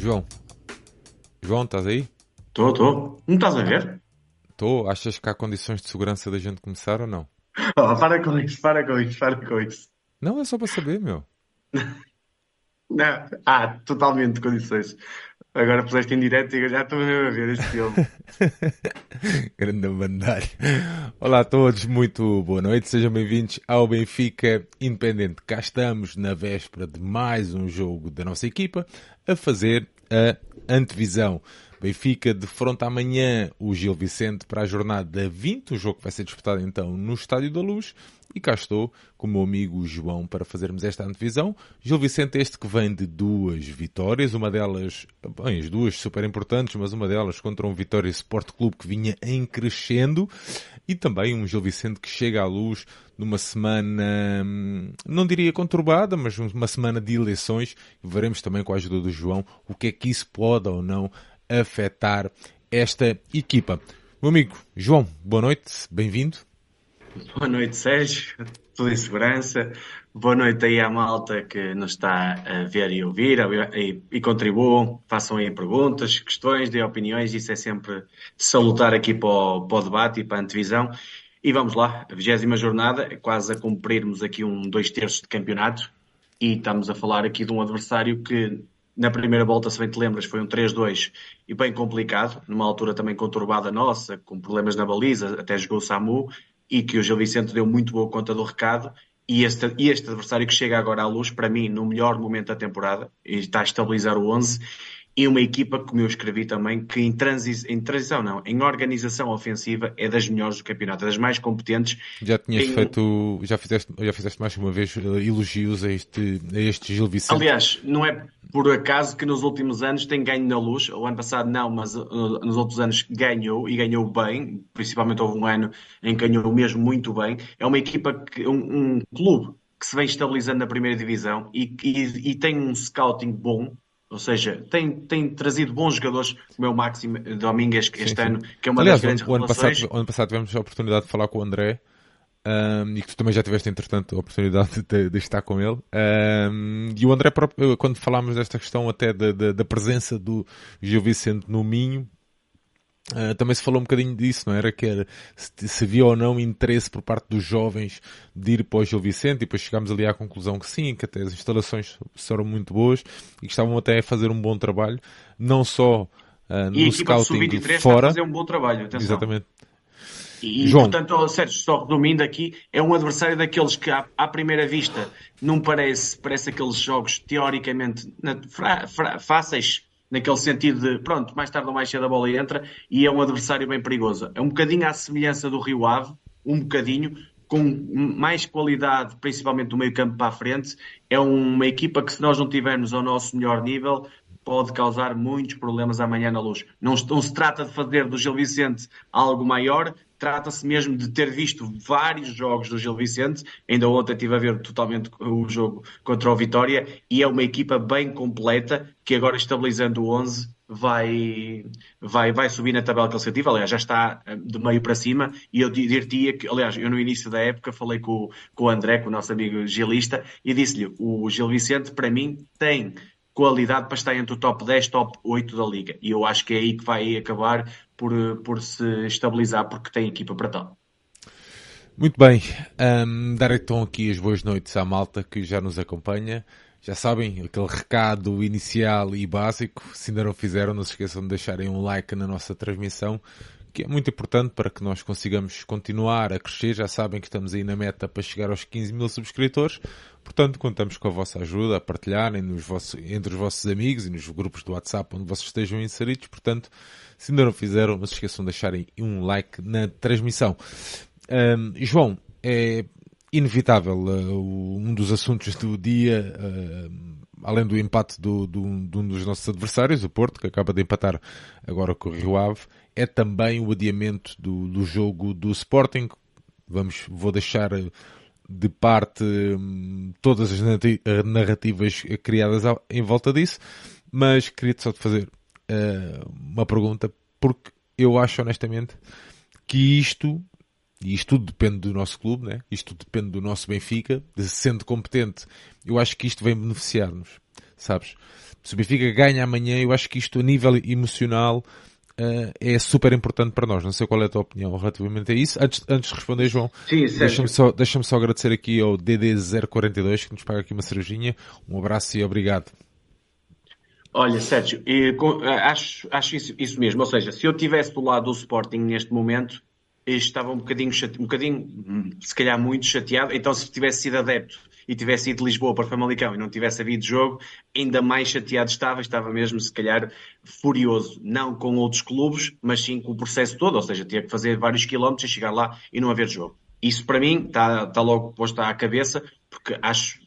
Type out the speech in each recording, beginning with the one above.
João. João, estás aí? Estou, estou. Não estás a ver? Estou. Achas que há condições de segurança da gente começar ou não? Oh, para com isso, para com isso, para com isso. Não, é só para saber, meu. Não, há totalmente condições. Agora puseste em direto e já estou mesmo a ver este filme. Grande bandalho. Olá a todos, muito boa noite, sejam bem-vindos ao Benfica Independente. Cá estamos na véspera de mais um jogo da nossa equipa a fazer a antevisão. Benfica defronta amanhã o Gil Vicente para a jornada 20, o jogo que vai ser disputado então no Estádio da Luz. E cá estou com o meu amigo João para fazermos esta antevisão. Gil Vicente, este que vem de duas vitórias, uma delas, bem, as duas super importantes, mas uma delas contra um Vitória Sport Clube que vinha em crescendo. E também um Gil Vicente que chega à luz numa semana, hum, não diria conturbada, mas uma semana de eleições. Veremos também com a ajuda do João o que é que isso pode ou não afetar esta equipa. Meu amigo João, boa noite, bem-vindo. Boa noite, Sérgio. Tudo em segurança. Boa noite aí à malta que nos está a ver e ouvir e, e contribuam, façam aí perguntas, questões, dêem opiniões. Isso é sempre salutar aqui para o, para o debate e para a antevisão. E vamos lá, a vigésima jornada, é quase a cumprirmos aqui um dois terços de campeonato. E estamos a falar aqui de um adversário que na primeira volta, se bem te lembras, foi um 3-2 e bem complicado, numa altura também conturbada nossa, com problemas na baliza, até jogou o Samu, e que o Gil Vicente deu muito boa conta do recado. E este, e este adversário que chega agora à luz, para mim, no melhor momento da temporada, e está a estabilizar o 11, e uma equipa, como eu escrevi também, que em, transi em transição, não, em organização ofensiva é das melhores do campeonato, é das mais competentes. Já tinhas em... feito, já fizeste, já fizeste mais uma vez uh, elogios a este, a este Gil Vicente. Aliás, não é por acaso que nos últimos anos tem ganho na luz, o ano passado não, mas uh, nos outros anos ganhou e ganhou bem, principalmente houve um ano em que ganhou mesmo muito bem. É uma equipa, que, um, um clube que se vem estabilizando na primeira divisão e, e, e tem um scouting bom, ou seja, tem, tem trazido bons jogadores, como é o Máximo Domingues este sim, sim. ano, que é uma Aliás, das grandes o ano, passado, o ano passado tivemos a oportunidade de falar com o André um, e que tu também já tiveste, entretanto, a oportunidade de, de estar com ele. Um, e o André, próprio, quando falámos desta questão até da, da, da presença do Gil Vicente no Minho, Uh, também se falou um bocadinho disso, não era? Que era se, se havia ou não interesse por parte dos jovens de ir para o Gil Vicente e depois chegámos ali à conclusão que sim, que até as instalações foram muito boas e que estavam até a fazer um bom trabalho, não só uh, no e a scouting de fora. fazer um bom trabalho, atenção. Exatamente. E, João. portanto, Sérgio, só resumindo aqui, é um adversário daqueles que, à, à primeira vista, não parece, parece aqueles jogos teoricamente fra, fra, fáceis, naquele sentido de, pronto, mais tarde ou mais cedo a bola entra, e é um adversário bem perigoso. É um bocadinho à semelhança do Rio Ave, um bocadinho, com mais qualidade, principalmente do meio campo para a frente. É uma equipa que, se nós não tivermos ao nosso melhor nível, pode causar muitos problemas amanhã na luz. Não, não se trata de fazer do Gil Vicente algo maior, trata-se mesmo de ter visto vários jogos do Gil Vicente. Ainda ontem estive a ver totalmente o jogo contra o Vitória e é uma equipa bem completa que agora estabilizando o 11 vai, vai, vai subir na tabela classificativa. Aliás, já está eh, de meio para cima e eu diria que, aliás, eu no início da época falei com, com o André, com o nosso amigo gilista, e disse-lhe, o Gil Vicente para mim tem qualidade para estar entre o top 10, top 8 da liga. E eu acho que é aí que vai acabar por, por se estabilizar, porque tem equipa para tal. Muito bem, um, dar então aqui as boas noites à malta que já nos acompanha. Já sabem, aquele recado inicial e básico, se ainda não fizeram, não se esqueçam de deixarem um like na nossa transmissão, que é muito importante para que nós consigamos continuar a crescer. Já sabem que estamos aí na meta para chegar aos 15 mil subscritores. Portanto, contamos com a vossa ajuda a partilharem nos vossos, entre os vossos amigos e nos grupos do WhatsApp onde vocês estejam inseridos. Portanto, se ainda não fizeram, não se esqueçam de deixarem um like na transmissão. Um, João, é inevitável uh, um dos assuntos do dia, uh, além do empate do, do, de um dos nossos adversários, o Porto, que acaba de empatar agora com o Rio Ave, é também o adiamento do, do jogo do Sporting. Vamos, vou deixar de parte hum, todas as narrativas criadas em volta disso, mas queria só te fazer uh, uma pergunta, porque eu acho honestamente que isto, e isto tudo depende do nosso clube, né? isto depende do nosso Benfica, de sendo competente, eu acho que isto vem beneficiar-nos. sabes? Se o Benfica ganha amanhã, eu acho que isto a nível emocional uh, é super importante para nós. Não sei qual é a tua opinião relativamente a isso. Antes, antes de responder, João, deixa-me só, deixa só agradecer aqui ao DD042 que nos paga aqui uma cervejinha. Um abraço e obrigado. Olha, Sérgio, acho, acho isso, isso mesmo. Ou seja, se eu estivesse do lado do Sporting neste momento, estava um bocadinho, chate... um bocadinho, hum, se calhar muito chateado. Então, se tivesse sido adepto e tivesse ido de Lisboa para Famalicão e não tivesse havido jogo, ainda mais chateado estava, estava mesmo, se calhar, furioso. Não com outros clubes, mas sim com o processo todo, ou seja, tinha que fazer vários quilómetros e chegar lá e não haver jogo. Isso para mim está, está logo posto à cabeça, porque acho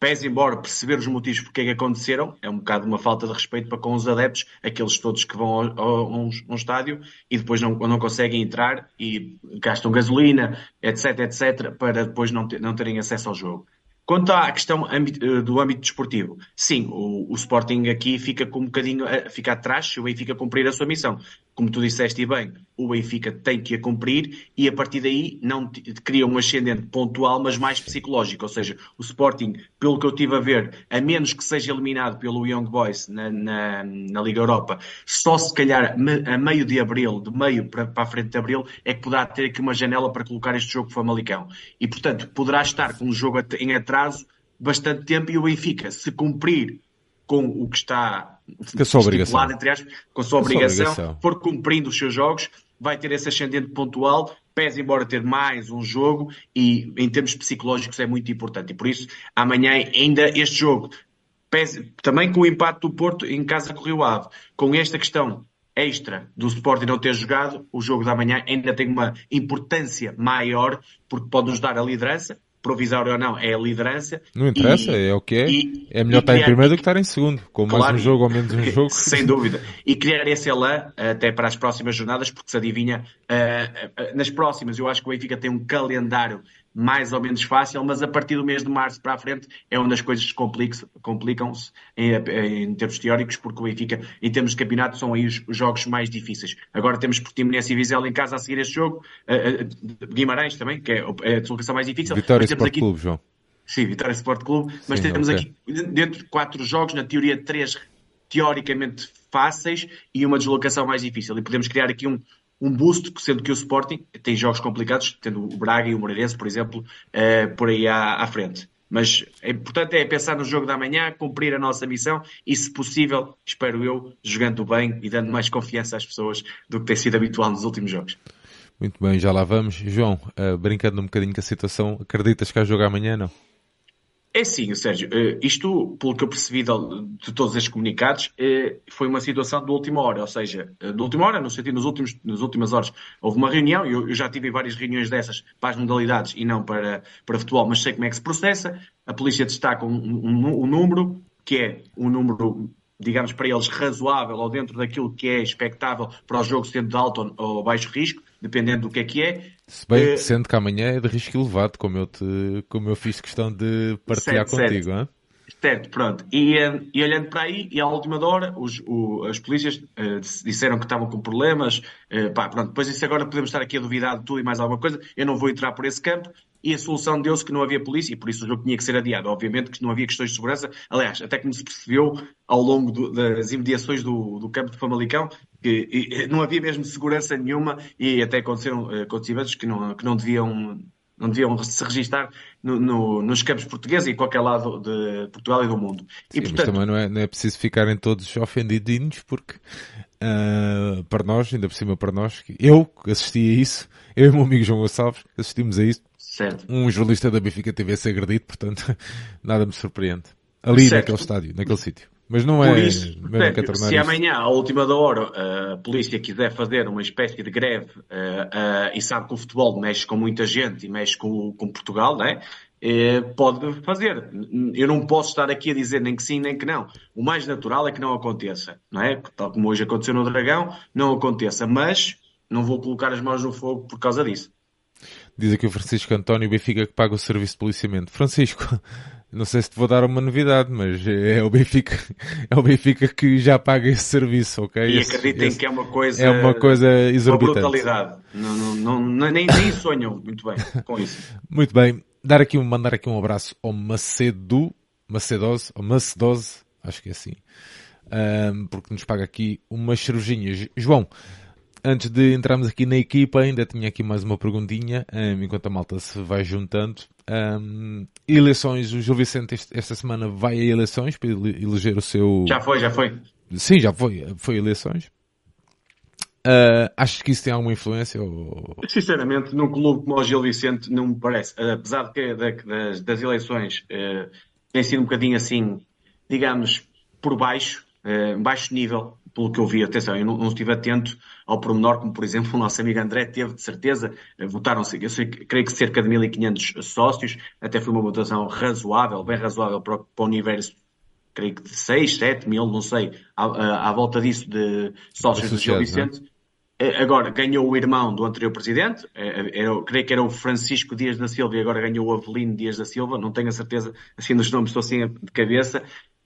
pese embora perceber os motivos porque é que aconteceram, é um bocado uma falta de respeito para com os adeptos, aqueles todos que vão a, um, estádio e depois não, não conseguem entrar e gastam gasolina, etc, etc, para depois não, ter, não terem acesso ao jogo. Quanto à questão eh, do âmbito desportivo, sim, o, o, Sporting aqui fica com um bocadinho, eh, fica atrás o Benfica cumprir a sua missão. Como tu disseste bem, o Benfica tem que a cumprir e a partir daí não cria um ascendente pontual, mas mais psicológico. Ou seja, o Sporting, pelo que eu estive a ver, a menos que seja eliminado pelo Young Boys na, na, na Liga Europa, só se calhar a meio de abril, de meio para, para a frente de abril, é que poderá ter aqui uma janela para colocar este jogo Famalicão. E portanto, poderá estar com um jogo em atraso bastante tempo e o Benfica, se cumprir com o que está com a sua obrigação. Entre aspas, com a sua, obrigação, obrigação, for cumprindo os seus jogos, vai ter esse ascendente pontual, pese embora ter mais um jogo, e em termos psicológicos é muito importante. E por isso, amanhã ainda este jogo, pese, também com o impacto do Porto em casa com o Rio Ave, com esta questão extra do Sporting não ter jogado, o jogo da manhã ainda tem uma importância maior, porque pode nos dar a liderança, provisório ou não, é a liderança. Não interessa, e, é o que é. E, é melhor estar criar, em primeiro do que estar em segundo, com claro, mais um jogo ou menos um jogo. Sem dúvida. E criar esse elan até para as próximas jornadas, porque se adivinha, uh, uh, nas próximas eu acho que o Benfica tem um calendário mais ou menos fácil, mas a partir do mês de março para a frente é onde as coisas complicam-se em, em, termos teóricos, porque o Benfica, em termos de campeonato, são aí os, os jogos mais difíceis. Agora temos Portimonense e Vizela em casa a seguir este jogo, uh, uh, Guimarães também, que é a deslocação mais difícil. Vitória Sport aqui... Clube, João. Sim, Vitória Sport Clube, mas Sim, temos okay. aqui, dentro de quatro jogos, na teoria, três teoricamente fáceis e uma deslocação mais difícil. E podemos criar aqui um, um boost, sendo que o Sporting tem jogos complicados, tendo o Braga e o Moreirense, por exemplo, uh, por aí à, à, frente. Mas é importante é pensar no jogo da manhã, cumprir a nossa missão e, se possível, espero eu, jogando bem e dando mais confiança às pessoas do que tem sido habitual nos últimos jogos. Muito bem, já lá vamos. João, uh, brincando um bocadinho com a situação, acreditas que há jogo amanhã, não? É sim, Sérgio. Eh, isto, pelo que eu percebi de todos estes comunicados, eh, foi uma situação de última hora. Ou seja, eh, de última hora, no sentido, nos últimos, nas últimas horas, houve uma reunião. Eu, já tive várias reuniões dessas para as modalidades e não para, para futebol, mas sei como é que se processa. A polícia destaca um, um, um número, que é um número digamos, para eles razoável ou dentro daquilo que é expectável para o jogo sendo de alto ou baixo risco, dependendo do que é que é. Se bem uh, sendo que amanhã é de risco elevado, como eu, te, como eu fiz questão de partilhar certo, contigo. Certo. certo, pronto. E, uh, e, olhando para aí, e à última hora, os, o, as polícias uh, disseram que estavam com problemas. pá, pronto, depois isso agora podemos estar aqui a duvidar de tudo e mais alguma coisa. Eu não vou entrar por esse campo e a solução deu-se que não havia polícia e por isso o jogo tinha que ser adiado. Obviamente que não havia questões de segurança. Aliás, até como se percebeu ao longo do, das imediações do, do, campo de Famalicão, que e, não havia mesmo segurança nenhuma e até aconteceram eh, acontecimentos que não, que não deviam não deviam se registar no, no, nos campos portugueses e em qualquer lado de Portugal e do mundo. Sim, e, portanto... mas também não é, não é preciso ficarem todos ofendidinhos porque uh, para nós, ainda por cima para nós, eu assisti a isso, eu e o meu amigo João Gonçalves assistimos a isso Certo. Um jornalista da Benfica TV ser agredido, portanto, nada me surpreende. Ali certo. naquele estádio, naquele sítio. Mas não é. Isso, portanto, se amanhã, à última da hora, a polícia quiser fazer uma espécie de greve uh, uh, e sabe que o futebol mexe com muita gente e mexe com, com Portugal, né? Uh, pode fazer. Eu não posso estar aqui a dizer nem que sim nem que não. O mais natural é que não aconteça, não é? Tal como hoje aconteceu no Dragão, não aconteça. Mas não vou colocar as mãos no fogo por causa disso. Diz aqui o Francisco António Benfica que paga o serviço de policiamento. Francisco, não sei se te vou dar uma novidade, mas é o Benfica, é o Benfica que já paga esse serviço, ok? E acreditem esse, que é uma coisa, é uma coisa exorbitante. Uma brutalidade. Não, não, não, nem, nem sonham muito bem com isso. Muito bem. Dar aqui, mandar aqui um abraço ao Macedo, Macedose, ou Macedose, acho que é assim. Um, porque nos paga aqui umas cervejinhas. João, antes de entrarmos aqui na equipa, ainda tinha aqui mais uma perguntinha, um, enquanto a malta se vai juntando. Um, eleições, o Gil Vicente esta semana vai a eleições para eleger o seu. Já foi, já foi. Sim, já foi, foi eleições. Uh, achas que isso tem alguma influência? Ou... Sinceramente, num clube como o Gil Vicente, não me parece. Apesar de que das, das eleições uh, tem sido um bocadinho assim, digamos, por baixo, uh, baixo nível, pelo que eu vi. Atenção, eu não, não, estive atento ao pormenor, como por exemplo o nosso amigo André teve, de certeza. Uh, Votaram-se, eu sei, creio que cerca de 1500 sócios, até foi uma votação razoável, bem razoável para, para o universo creio que de 6, 7 mil, não sei, à, à volta disso de sócios do Gil é? Vicente. É? Agora, ganhou o irmão do anterior presidente, é, era, creio que era o Francisco Dias da Silva e agora ganhou o Avelino Dias da Silva, não tenho a certeza, assim dos nomes estou assim de cabeça.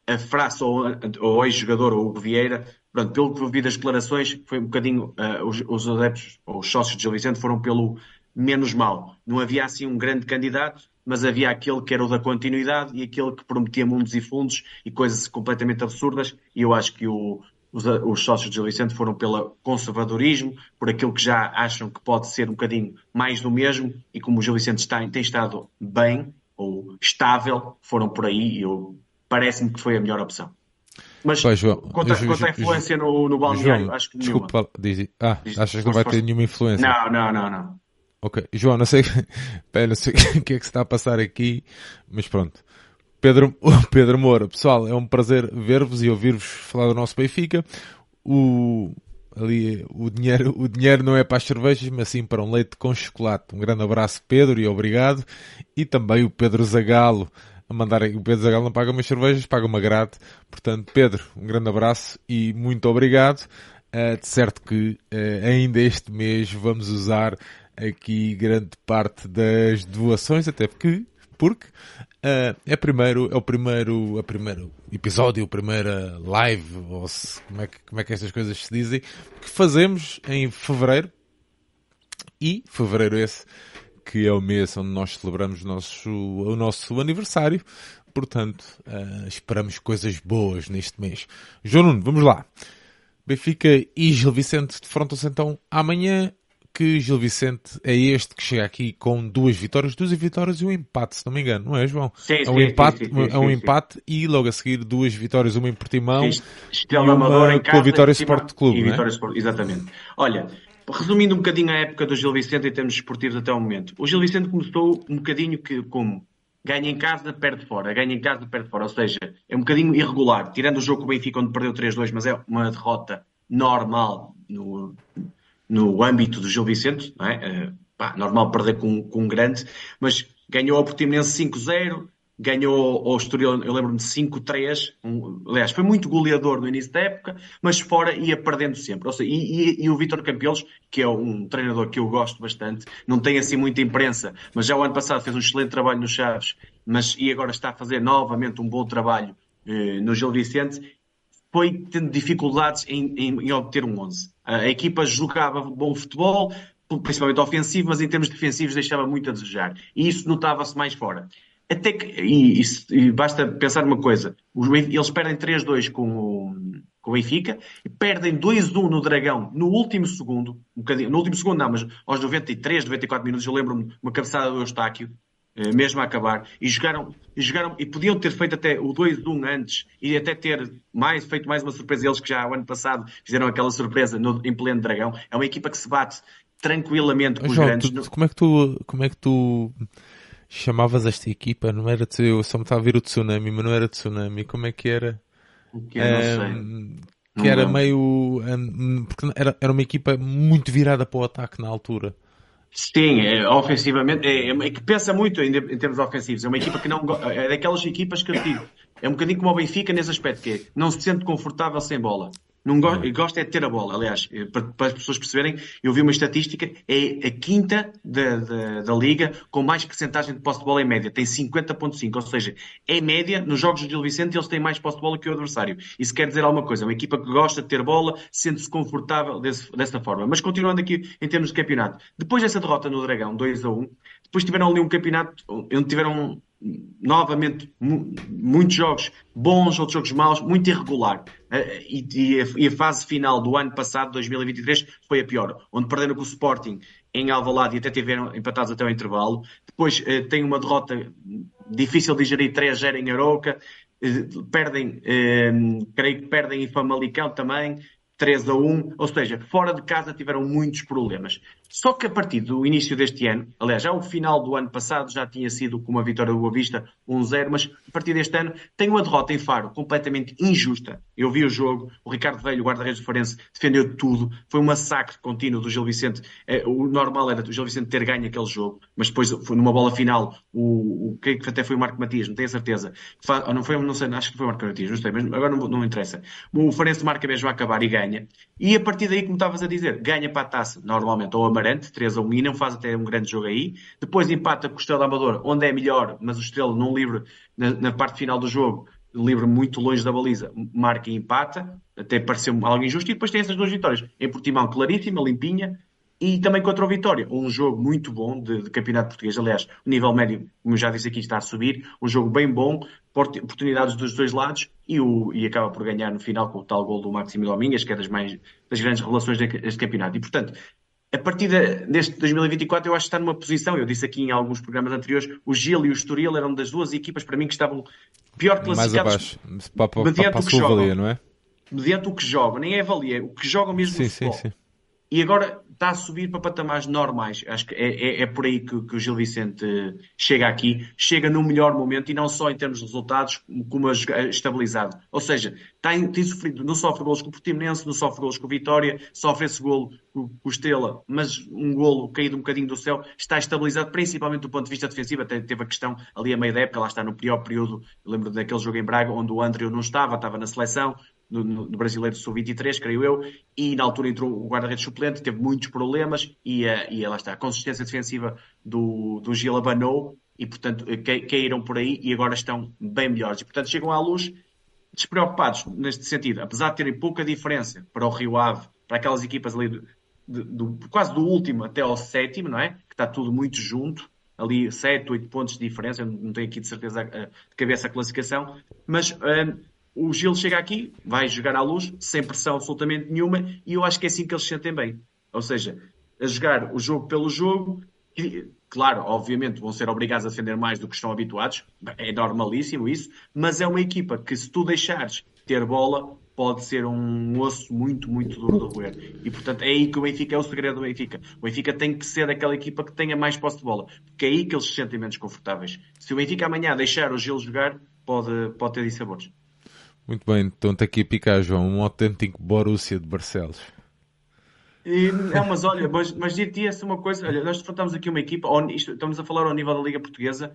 A Fraça ou, ou ex-jogador, ou o Vieira, pronto, pelo que vi das declarações, foi um bocadinho, uh, os, os adeptos, ou os sócios de Gil Vicente foram pelo menos mal. Não havia assim um grande candidato, mas havia aquele que era o da continuidade e aquele que prometia mundos e fundos e coisas completamente absurdas. E eu acho que o, os, os, sócios de Gil Vicente foram pelo conservadorismo, por aquilo que já acham que pode ser um bocadinho mais do mesmo, e como o Gil Vicente está, tem estado bem ou estável, foram por aí e parece-me que foi a melhor opção. Mas pois, João, quanto, a, quanto à influência no, no balneário, João, acho que nenhuma. Desculpa, diz, ah, diz, achas que não vai ter nenhuma influência? Não, não, não, não. Ok. João, não sei, pera, não sei o que é que se está a passar aqui, mas pronto. Pedro, Pedro Moura, pessoal, é um prazer ver-vos e ouvir-vos falar do nosso Benfica. O, ali, o dinheiro, o dinheiro não é para as cervejas, mas sim para um leite com chocolate. Um grande abraço, Pedro, e obrigado. E também o Pedro Zagalo, mandar, o Pedro Zagalo não paga umas cervejas, paga uma grade. Portanto, Pedro, um grande abraço e muito obrigado. Uh, de certo que uh, ainda este mês vamos usar aqui grande parte das doações, até porque, porque uh, é primeiro, é o primeiro, a primeiro episódio, a primeira live, ou se, como é que, como é que estas coisas se dizem, que fazemos em fevereiro, e fevereiro esse, que é o mês onde nós celebramos o nosso, o nosso aniversário, portanto, uh, esperamos coisas boas neste mês. João Nuno, vamos lá. Benfica e Gil Vicente defrontam-se então amanhã que Gil Vicente é este que chega aqui com duas vitórias, duas vitórias e um empate, se não me engano, não é, João? Sim, é um sim, empate, sim, sim, é um empate e logo a seguir duas vitórias, uma em Portimão Estrela e uma com a Vitória Sport Clube, e Vitória Sport, exatamente. Olha, resumindo um bocadinho a época do Gil Vicente em termos esportivos até o momento, o Gil Vicente começou um bocadinho que como? Ganha em casa, perde fora, ganha em casa, perde fora, ou seja, é um bocadinho irregular, tirando o jogo com o Benfica onde perdeu 3-2, mas é uma derrota normal no no âmbito do Gil Vicente, não é? Uh, pá, normal perder com, com um grande, mas ganhou ao Portimonense 5-0, ganhou ao Estoril, eu lembro-me, 5-3, um, aliás, foi muito goleador no início da época, mas fora ia perdendo sempre. Seja, e, e, e, o Vítor Campelos, que é um treinador que eu gosto bastante, não tem assim muita imprensa, mas já o ano passado fez um excelente trabalho no Chaves, mas e agora está a fazer novamente um bom trabalho eh, no Gil Vicente, foi tendo dificuldades em, em, em obter um 11. A equipa jogava bom futebol, principalmente ofensivo, mas em termos defensivos deixava muito a desejar. E isso notava-se mais fora. Até que, e, e, e, basta pensar uma coisa: eles perdem 3-2 com o, com o Benfica e perdem 2-1 no Dragão no último segundo, um no último segundo não, mas aos 93, 94 minutos, eu lembro-me uma cabeçada do Eustáquio, eh, mesmo a acabar, e jogaram, e jogaram, e podiam ter feito até o 2-1 antes, e até ter mais, feito mais uma surpresa, eles que já o ano passado fizeram aquela surpresa no, em pleno dragão, é uma equipa que se bate tranquilamente com os grandes. Tu, como é que tu, como é que tu chamavas esta equipa? Não era, eu só me estava a ver o tsunami, mas não era tsunami, como é que era? Que eu não sei. Que não era não. meio, porque era, era uma equipa muito virada para o ataque na altura. Sim, é, ofensivamente, é, é, que pensa muito em, em, termos ofensivos. É uma equipa que não. É daquelas equipas que eu digo. É um bocadinho como o Benfica nesse aspecto, que é, não se sente confortável sem bola. Não go uhum. gosta é de ter a bola. Aliás, eh, para, para, as pessoas perceberem, eu vi uma estatística, é a quinta da, da, da liga com mais percentagem de posse de bola em média. Tem 50.5, ou seja, em média, nos jogos do Gil Vicente, eles têm mais posse de bola que o adversário. Isso quer dizer alguma coisa. É uma equipa que gosta de ter bola, sente-se confortável desse, dessa forma. Mas continuando aqui em termos de campeonato, depois dessa derrota no Dragão, 2 a 1, depois tiveram ali um campeonato onde tiveram novamente, muitos jogos bons, outros jogos maus, muito irregular. E, a, fase final do ano passado, 2023, foi a pior, onde perderam com o Sporting em Alvalade e até tiveram empatados até o intervalo. Depois tem uma derrota difícil de gerir 3-0 em Aroca, perdem, creio que perdem em Famalicão também, 3 a 1, ou seja, fora de casa tiveram muitos problemas. Só que a partir do início deste ano, aliás, já o final do ano passado já tinha sido com uma vitória do Boa Vista 1-0, mas a partir deste ano tem uma derrota em Faro completamente injusta. Eu vi o jogo, o Ricardo Velho, o guarda-redes do Farense, defendeu tudo, foi um massacre contínuo do Gil Vicente. É, o normal era o Gil Vicente ter ganho aquele jogo, mas depois foi numa bola final, o, o que até foi o Marco Matias, não tenho a certeza. Não foi, não sei, acho que foi o Marco Matias, não sei, mas agora não, não interessa. O Farense marca mesmo a acabar e ganha. E a partir daí, como estavas a dizer, ganha para a taça, normalmente, ou a Amarante, 3 a 1, e não faz até um grande jogo aí. Depois empata com o Estrela Amador, onde é melhor, mas o Estrela não livre na, na, parte final do jogo, livre muito longe da baliza, marca e empata, até pareceu algo injusto. E depois tem essas duas vitórias. Em Portimão, claríssima, limpinha, e também contra o Vitória. Um jogo muito bom de, de, campeonato português. Aliás, o nível médio, como já disse aqui, está a subir. Um jogo bem bom, oportunidades dos dois lados e, o, e acaba por ganhar no final com o tal gol do Maximo Domingues, que é das, mais, das grandes relações deste campeonato. E, portanto, a partir deste 2024 eu acho que está numa posição, eu disse aqui em alguns programas anteriores, o Gil e o Estoril eram das duas equipas para mim que estavam pior classificados Mais abaixo, para, para, mediante para, para o que jogam, não é? Mediante o que jogam, nem é valia, o que jogam mesmo sim, no futebol. Sim, sim. E agora está a subir para patamares normais. Acho que é, é, é por aí que, que, o Gil Vicente chega aqui, chega no melhor momento e não só em termos de resultados, como estabilizado. Ou seja, tem, tem sofrido, não sofre golos com o Portimonense, não sofre golos com o Vitória, sofre esse golo com, o Estrela, mas um golo caído um bocadinho do céu, está estabilizado, principalmente do ponto de vista defensivo. Até teve a questão ali a meio da época, lá está no pior período. Lembro daquele jogo em Braga, onde o André não estava, estava na seleção, no, no Brasileiro Sub-23, creio eu, e na altura entrou o guarda-redes suplente, teve muitos problemas e, uh, e lá está, a consistência defensiva do, do Gil abanou e, portanto, caíram por aí e agora estão bem melhores. E, portanto, chegam à luz despreocupados neste sentido, apesar de terem pouca diferença para o Rio Ave, para aquelas equipas ali do, do, quase do último até ao sétimo, não é? Que está tudo muito junto, ali 7, 8 pontos de diferença, eu não tenho aqui de certeza de cabeça a classificação, mas o Gil chega aqui, vai jogar à luz, sem pressão absolutamente nenhuma, e eu acho que é assim que eles se sentem bem. Ou seja, a jogar o jogo pelo jogo, claro, obviamente vão ser obrigados a defender mais do que estão habituados, é normalíssimo isso, mas é uma equipa que se tu deixares ter bola, pode ser um osso muito, muito duro de roer. E portanto é aí que o Benfica é o segredo do Benfica. O Benfica tem que ser aquela equipa que tenha mais posse de bola, porque é aí que eles se sentem menos confortáveis. Se o Benfica amanhã deixar o Gil jogar, pode, pode ter dissabores. Muito bem, então está aqui a picar, João, um autêntico Borussia de Barcelos. E, é, mas olha, mas, mas dir-te essa uma coisa, olha, nós enfrentamos aqui uma equipa, estamos a falar ao nível da Liga Portuguesa,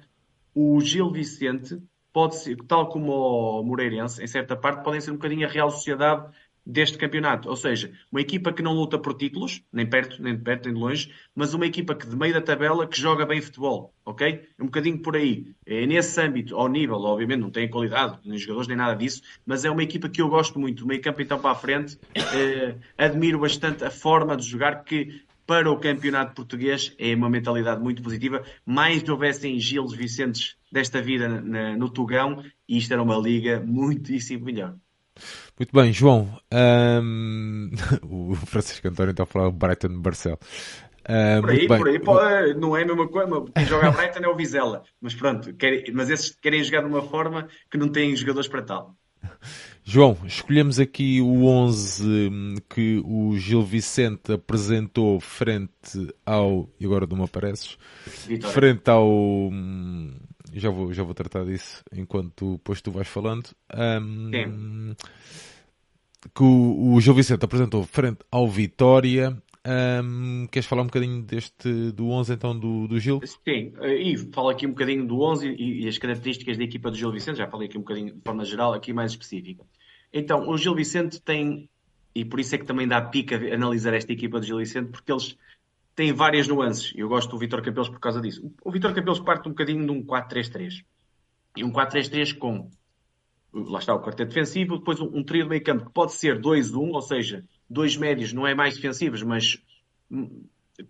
o Gil Vicente pode ser, tal como o Moreirense, em certa parte, podem ser um bocadinho a Real Sociedade deste campeonato. Ou seja, uma equipa que não luta por títulos, nem perto, nem de perto, nem de longe, mas uma equipa que de meio da tabela que joga bem futebol, ok? É um bocadinho por aí. É nesse âmbito, ao nível, obviamente não tem qualidade, nem jogadores, nem nada disso, mas é uma equipa que eu gosto muito, meio campo então para a frente. Eh, admiro bastante a forma de jogar que para o campeonato português é uma mentalidade muito positiva. Mais houvessem Giles Vicentes desta vida no Tugão, isto era uma liga muitíssimo melhor. Muito bem, João. Um... o Francisco António está a falar Brighton Barcelos. Uh, por aí, por aí, pô, não é a mesma coisa. Quem joga a Brighton é o Vizela. Mas pronto, querem, mas esses querem jogar de uma forma que não têm jogadores para tal. João, escolhemos aqui o 11 hum, que o Gil Vicente apresentou frente ao. E agora não me apareces? Vitória. Frente ao. Já vou, já vou tratar disso enquanto depois tu vais falando. Um, que o, o Gil Vicente apresentou frente ao Vitória. Um, queres falar um bocadinho deste do 11 então do, do Gil? Sim, e falo aqui um bocadinho do 11 e, e, as características da equipa do Gil Vicente, já falei aqui um bocadinho de forma geral, aqui mais específica. Então, o Gil Vicente tem, e por isso é que também dá pica analisar esta equipa do Gil Vicente, porque eles tem várias nuances. Eu gosto do Vitor Capelos por causa disso. O Vitor Capelos parte um bocadinho de um 4-3-3. E um 4-3-3 com, lá está o quarteto defensivo, depois um, um trio de meio campo que pode ser 2-1, ou seja, dois médios não é mais defensivos, mas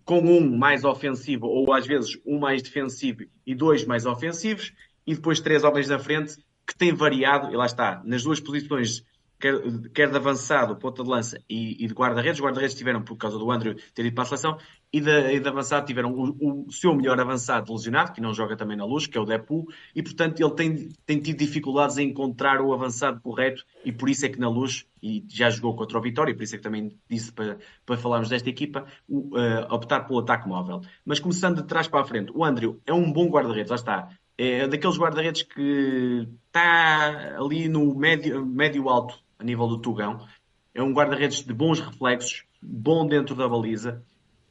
com um mais ofensivo, ou às vezes um mais defensivo e dois mais ofensivos, e depois três homens na frente que têm variado, e lá está, nas duas posições quer, quer de avançado, ponta de lança e, e de guarda-redes. Os guarda-redes tiveram, por causa do Andrew ter ido para a seleção, e de, e de avançado tiveram o, o, seu melhor avançado lesionado, que não joga também na luz, que é o Depu, e portanto ele tem, tem tido dificuldades em encontrar o avançado correto, e por isso é que na luz, e já jogou contra o Vitória, por isso é que também disse para, para falarmos desta equipa, o, uh, optar pelo ataque móvel. Mas começando de trás para a frente, o Andrew é um bom guarda-redes, lá está. É daqueles guarda-redes que está ali no médio, médio alto a nível do Tugão. É um guarda-redes de bons reflexos, bom dentro da baliza.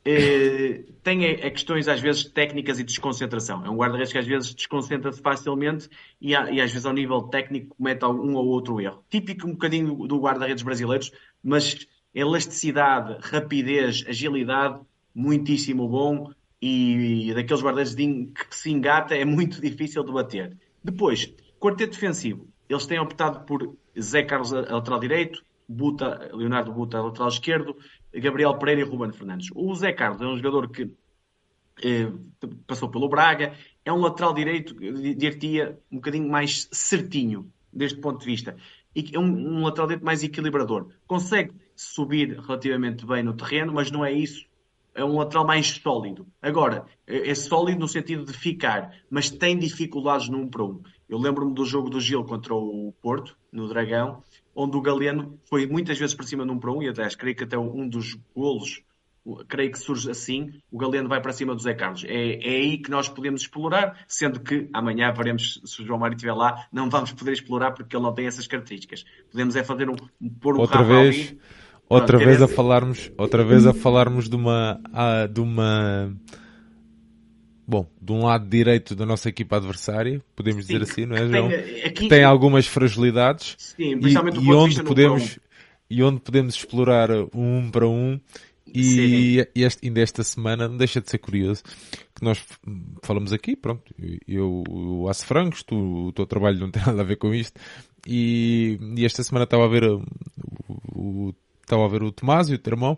É, tem é, questões às vezes técnicas e de desconcentração. É um guarda-redes que às vezes desconcentra-se facilmente e, e, às vezes ao nível técnico comete um ou outro erro. Típico um bocadinho do guarda-redes brasileiros, mas elasticidade, rapidez, agilidade, muitíssimo bom e, e daqueles guarda-redes que se engata é muito difícil de bater. Depois, quarteto defensivo. Eles têm optado por Zé Carlos a lateral direito, Buta, Leonardo Buta a lateral esquerdo, Gabriel Pereira e Ruben Fernandes. O Zé Carlos é um jogador que eh, passou pelo Braga, é um lateral direito, diria um bocadinho mais certinho, deste ponto de vista. E é um, um lateral direito mais equilibrador. Consegue subir relativamente bem no terreno, mas não é isso é um lateral mais sólido. Agora, é, é sólido no sentido de ficar, mas tem dificuldades no 1 para 1. Eu lembro-me do jogo do Gil contra o Porto, no Dragão, onde o Galeno foi muitas vezes para cima no 1 para 1, e até creio que até um dos golos, creio que surge assim, o Galeno vai para cima do Zé Carlos. É, é aí que nós podemos explorar, sendo que amanhã veremos, se o João Mário estiver lá, não vamos poder explorar porque ele não tem essas características. Podemos é fazer um, pôr um Outra vez... Ali, outra vez a falarmos outra vez a falarmos de uma de uma bom de um lado direito da nossa equipa adversária podemos sim, dizer assim não é João? tem, aqui, tem algumas fragilidades sim, e, e onde podemos e onde podemos explorar um para um e, e este, ainda esta semana não deixa de ser curioso que nós falamos aqui, pronto, eu, eu aço frangos, tu, o teu trabalho não tem nada a ver com isto, e, e esta semana estava a ver o, o estava a ver o Tomás e o Termão uh,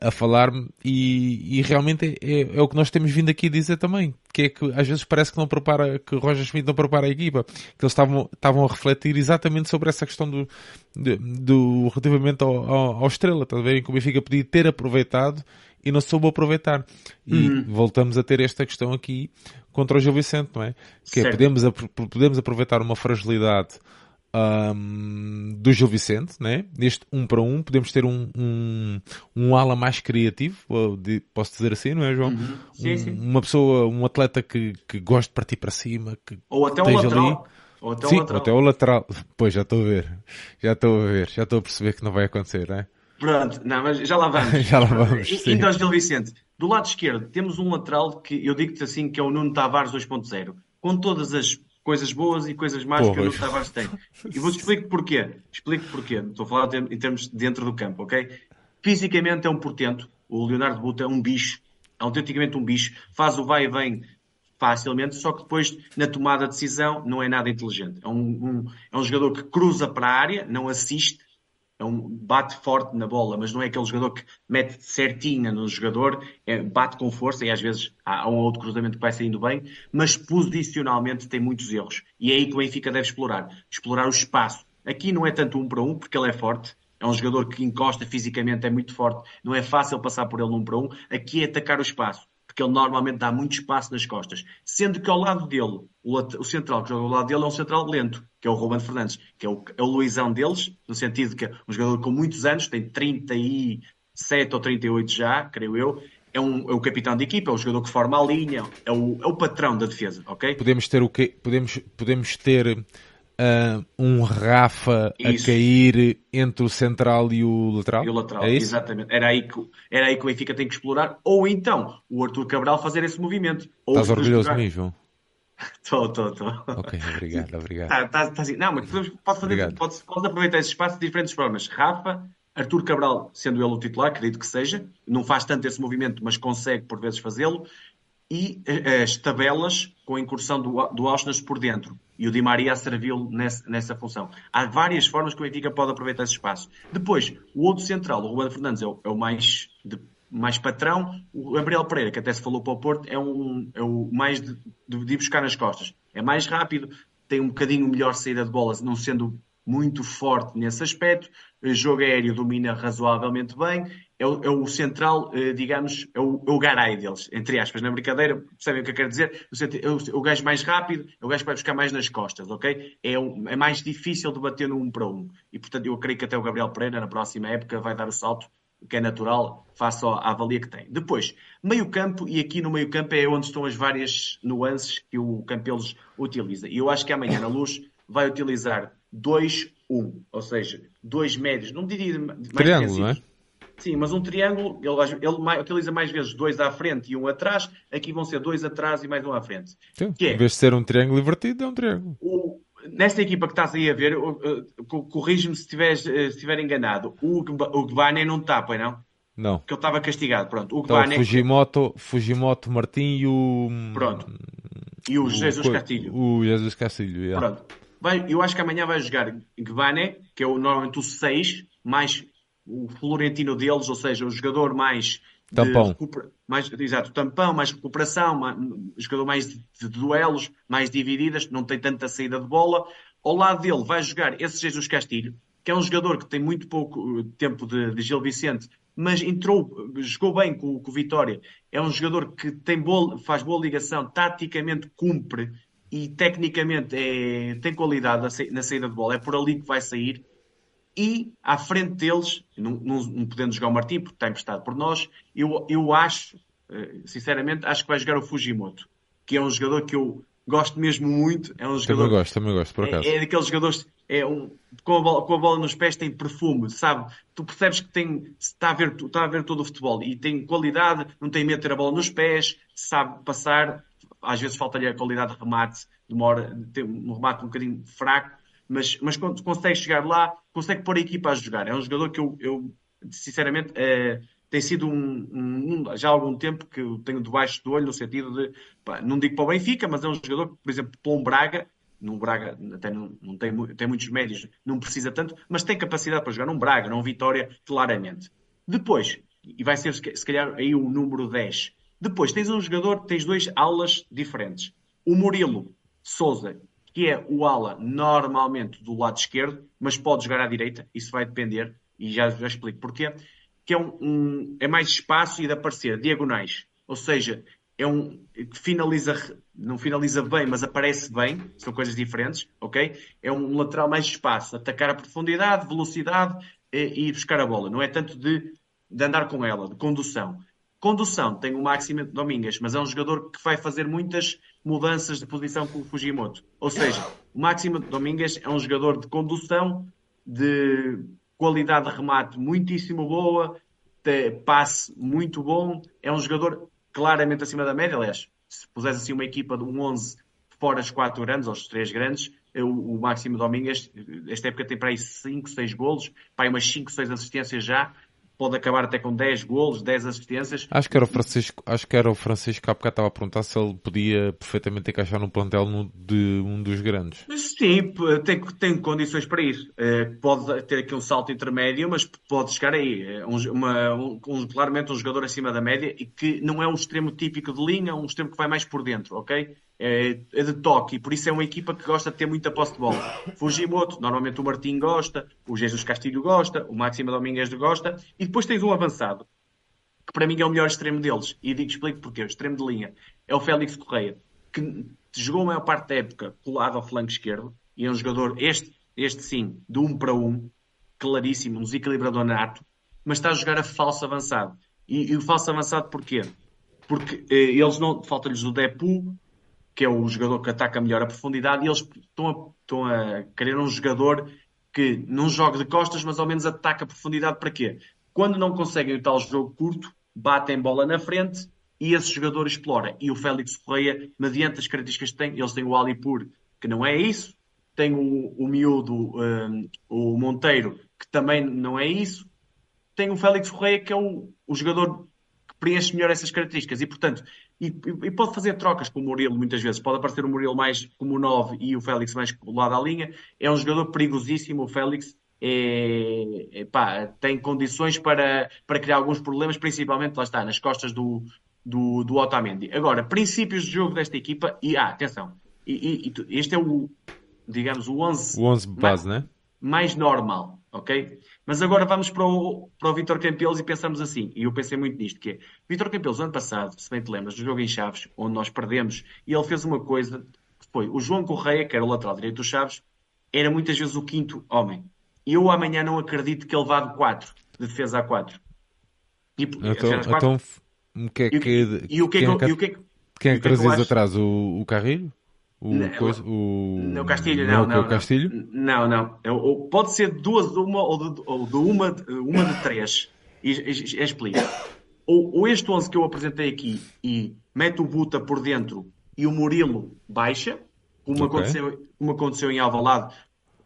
a falar-me e, e, realmente é, é, o que nós temos vindo aqui a dizer também, que é que às vezes parece que não prepara, que Roger Schmidt não prepara a equipa, que eles estavam, estavam a refletir exatamente sobre essa questão do, do, do relativamente ao, ao, ao Estrela, está a ver? Que o Benfica podia ter aproveitado e não soube aproveitar. E uhum. voltamos a ter esta questão aqui contra o Gil Vicente, não é? Que é, podemos, podemos aproveitar uma fragilidade um, do Gil Vicente, né? neste um para um, podemos ter um, um, um ala mais criativo, posso dizer assim, não é, João? Uhum. Sim, um, sim. Uma pessoa, um atleta que, que gosta de partir para cima, que ou até um lateral. Ali. Ou até sim, o lateral. até o lateral. Pois, já estou a ver. Já estou a ver. Já estou a perceber que não vai acontecer, não é? Pronto, não, mas já lá vamos. já lá vamos. Ao Gil Vicente. Do lado esquerdo, temos um lateral que eu digo-te assim, que é o Nuno Tavares 2.0. Com todas as coisas boas e coisas más Porra. que o Nuno Tavares tem. E vou-te explicar porquê. Explico porquê. Estou a falar em termos dentro do campo, ok? Fisicamente é um portento. O Leonardo Buta é um bicho. É autenticamente um bicho. Faz o vai e vem facilmente, só que depois na tomada de decisão não é nada inteligente. É um, um, é um jogador que cruza para a área, não assiste, é um bate forte na bola, mas não é aquele jogador que mete certinha no jogador, é, bate com força e às vezes há um outro cruzamento que vai saindo bem, mas posicionalmente tem muitos erros. E é aí que o Benfica deve explorar, explorar o espaço. Aqui não é tanto um para um, porque ele é forte, é um jogador que encosta fisicamente, é muito forte, não é fácil passar por ele um para um. Aqui é atacar o espaço porque ele normalmente dá muito espaço nas costas. Sendo que ao lado dele, o, o central que joga ao lado dele é um central lento, que é o Ruben Fernandes, que é o, é o Luizão deles, no sentido que é um jogador com muitos anos, tem 37 ou 38 já, creio eu, é, um, é o capitão de equipa, é o jogador que forma a linha, é o, é o patrão da defesa, ok? Podemos ter o que podemos, podemos ter uh, um Rafa isso. a cair entre o central e o lateral? E o lateral, é exatamente. Era aí, que, era aí que o Benfica tem que explorar. Ou então o Arthur Cabral fazer esse movimento. Ou Estás orgulhoso de mim, João? Estou, estou, estou. Ok, obrigado, obrigado. Tá, tá, tá assim. Não, mas podemos, pode, fazer, pode, pode aproveitar esse espaço de diferentes formas. Rafa, Arthur Cabral, sendo ele o titular, acredito que seja, não faz tanto esse movimento, mas consegue por vezes fazê-lo e eh, as tabelas com a incursão do, do Auschwitz por dentro e o Di Maria a servi-lo nessa, nessa, função. Há várias formas que o Benfica pode aproveitar esse espaço. Depois, o outro central, o Ruben Fernandes, é o, é o mais de mais patrão. O Gabriel Pereira, que até se falou para o Porto, é, um, é o mais de, de, de buscar nas costas. É mais rápido, tem um bocadinho melhor saída de bola, não sendo muito forte nesse aspecto. O jogo aéreo domina razoavelmente bem. É o, é o central, eh, digamos, é o, é o garay deles, entre aspas, na brincadeira, percebem o que eu quero dizer? É o, o gajo mais rápido, é o gajo que vai buscar mais nas costas, ok? É, é mais difícil de bater no um para um. E portanto, eu creio que até o Gabriel Pereira, na próxima época, vai dar o salto que é natural, face à avalia que tem. Depois, meio campo, e aqui no meio campo é onde estão as várias nuances que o Campelos utiliza. E eu acho que amanhã na luz vai utilizar 2-1, ou seja, dois médios, não diria mais Triângulo, não é? Sim, mas um triângulo, ele, ele utiliza mais vezes dois à frente e um atrás, aqui vão ser dois atrás e mais um à frente. Sim, que é, em vez de ser um triângulo invertido, é um triângulo. O, nesta equipa que estás aí a ver, corrige-me se, eh, se estiver enganado, o, o Gbane não está, pois não? Não. Que ele estava castigado, pronto. O então, Fujimoto, Fujimoto Martim e o... Pronto. E o, o Jesus Castilho. O Jesus Castilho, yeah. Pronto. Vai, eu acho que amanhã vai jogar Gbane, que é o, normalmente o 6, mais o Florentino deles, ou seja, o jogador mais. Tampão. Mais, exato, tampão, mais recuperação, mais, jogador mais de, de, duelos, mais divididas, não tem tanta saída de bola. Ao lado dele vai jogar esse Jesus Castilho, que é um jogador que tem muito pouco eh, tempo de, de Gil Vicente, mas entrou, jogou bem com, com o Vitória. É um jogador que tem boa, faz boa ligação, taticamente cumpre e tecnicamente é, tem qualidade na saída de bola, é por ali que vai sair. E à frente deles, não, não, não podendo jogar o Martim, porque está emprestado por nós, eu, eu acho, eh, sinceramente, acho que vai jogar o Fujimoto, que é um jogador que eu gosto mesmo muito. É um jogador. Também gosto, também gosto, por acaso. É, é daqueles jogadores. É um, com, a bola, com a bola nos pés tem perfume, sabe? Tu percebes que tem, está, a ver, está a ver todo o futebol e tem qualidade, não tem medo de ter a bola nos pés, sabe passar, às vezes falta-lhe a qualidade de remate, demora, tem um remate um bocadinho fraco, mas, mas consegue chegar lá, consegue pôr a equipa a jogar. É um jogador que eu, eu sinceramente, é, tem sido um, um, já há algum tempo que eu tenho debaixo do olho, no sentido de, pá, não digo para o Benfica, mas é um jogador que, por exemplo, para um Braga, num Braga até não, não tem, tem muitos médios, não precisa tanto, mas tem capacidade para jogar num Braga, num Vitória, claramente. Depois, e vai ser se calhar aí o número 10, depois tens um jogador, tens dois alas diferentes. O Murilo Souza, que é o ala normalmente do lado esquerdo, mas pode jogar à direita, isso vai depender, e já, já explico porquê, que é, um, um, é mais espaço e de aparecer diagonais. Ou seja, é um que finaliza, não finaliza bem, mas aparece bem, são coisas diferentes, ok? É um lateral mais espaço, atacar a profundidade, velocidade e, e buscar a bola. Não é tanto de, de andar com ela, de condução. Condução tem o Máximo Domingas, mas é um jogador que vai fazer muitas mudanças de posição com o Fujimoto. Ou seja, o Máximo Domingas é um jogador de condução, de qualidade de remate muitíssimo boa, de passe muito bom. É um jogador claramente acima da média. Aliás, se pusesse assim uma equipa de um 11 fora os quatro grandes, ou os três grandes, o, o Máximo Domingas, esta época tem para aí 5, 6 golos, para aí umas 5, 6 assistências já pode acabar até com 10 golos, 10 assistências. Acho que era o Francisco, acho que era o Francisco há bocado estava a perguntar se ele podia perfeitamente encaixar no plantel de um dos grandes. Sim, tem, tem condições para ir. Eh, pode ter aqui um salto intermédio, mas pode chegar aí. É um, uma, um, um, claramente um jogador acima da média e que não é um extremo típico de linha, um extremo que vai mais por dentro, ok? é, é de toque e por isso é uma equipa que gosta de ter muita posse de bola. Fujimoto, normalmente o Martim gosta, o Jesus Castilho gosta, o Máximo Domingues gosta e depois tens um avançado que para mim é o melhor extremo deles e digo, explico porquê. O extremo de linha é o Félix Correia que jogou a maior parte da época colado ao flanco esquerdo e é um jogador, este, este sim, de um para um, claríssimo, um desequilibrador nato, mas está a jogar a falso avançado. E, e o falso avançado porquê? Porque eh, eles não, falta-lhes o Depu, que é o jogador que ataca melhor a profundidade, e eles estão a, estão a querer um jogador que não joga de costas, mas ao menos ataca a profundidade para quê? Quando não conseguem o tal jogo curto, batem bola na frente e esse jogador explora. E o Félix Correia, mediante as características que tem, eles têm o Alipur, que não é isso, tem o, o miúdo, um, o Monteiro, que também não é isso, tem o Félix Correia, que é o, o jogador que preenche melhor essas características. E, portanto, e, e, pode fazer trocas com o Murilo muitas vezes. Pode aparecer o Murilo mais como 9 e o Félix mais colado à linha. É um jogador perigosíssimo, o Félix. É, tem condições para, para criar alguns problemas, principalmente, lá está, nas costas do, do, do Otamendi. Agora, princípios de jogo desta equipa, e ah, atenção, e, e, este é o, digamos, o 11, o 11 base, mais, né? mais normal, ok? Mas agora vamos para o, para o Vitor Campelos e pensamos assim, e eu pensei muito nisto, que é, Vitor Campelos, ano passado, se bem te lembras, do jogo em Chaves, onde nós perdemos, e ele fez uma coisa, que foi, o João Correia, que era o lateral direito dos Chaves, era muitas vezes o quinto homem. E eu amanhã não acredito que ele vá de 4, de defesa a 4. E, então, então o que é que... E o que é que... Quem é que, quem é que trazias atrás? O, o Carrilho? O, não, coisa, o... o Castilho, não, não, não, Castilho? não, não. não. Pode ser duas de uma ou de, ou de uma, uma de três. E, e explico. Ou, ou este 11 que eu apresentei aqui e mete o Buta por dentro e o Murilo baixa, como, okay. aconteceu, como aconteceu em Alvalade,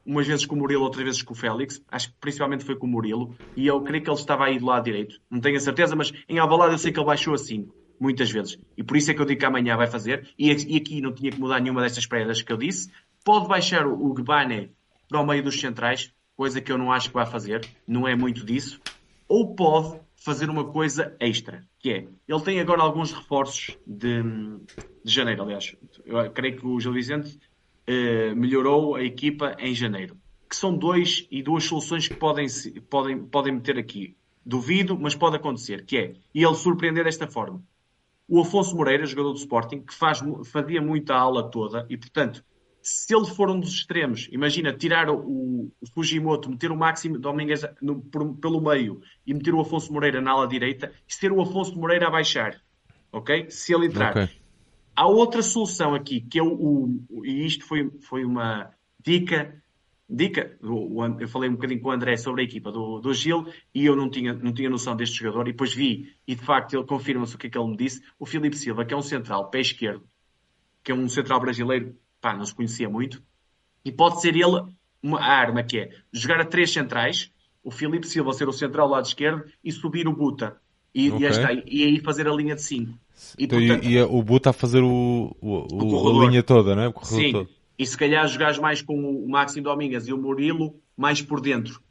umas vezes com o Murilo, outras vezes com o Félix. Acho que principalmente foi com o Murilo. E eu creio que ele estava aí do lado direito. Não tenho a certeza, mas em Alvalade eu sei que ele baixou assim muitas vezes. E por isso é que eu digo que amanhã vai fazer. E, aqui não tinha que mudar nenhuma destas pedras que eu disse. Pode baixar o, o Gbane para o meio dos centrais, coisa que eu não acho que vai fazer. Não é muito disso. Ou pode fazer uma coisa extra, que é, ele tem agora alguns reforços de, de janeiro, aliás. Eu creio que o Gil Vicente eh, melhorou a equipa em janeiro. Que são dois e duas soluções que podem, podem, podem meter aqui. Duvido, mas pode acontecer, que é, e ele surpreender desta forma o Afonso Moreira, jogador do Sporting, que faz, fazia muita aula toda e, portanto, se ele for um dos extremos, imagina tirar o, o Fujimoto, meter o Máximo Domingues no, por, pelo meio e meter o Afonso Moreira na ala direita e ser o Afonso Moreira a baixar, ok? Se ele entrar. Okay. Há outra solução aqui, que é o, o, e isto foi, foi uma dica dica, eu falei um bocadinho com o André sobre a equipa do, do Gil e eu não tinha, não tinha noção deste jogador e depois vi e de facto ele confirma-se o que é que ele me disse, o Filipe Silva, que é um central, pé esquerdo, que é um central brasileiro, pá, não se conhecia muito, e pode ser ele uma arma que é jogar a três centrais, o Filipe Silva ser o central lado esquerdo e subir o Buta. E, okay. e, e aí fazer a linha de 5. E, então, portanto, e, e, o Buta a fazer o, o, o a linha toda, não é? Sim, todo e se calhar jogares mais com o Máximo Domingues e o Murilo mais por dentro.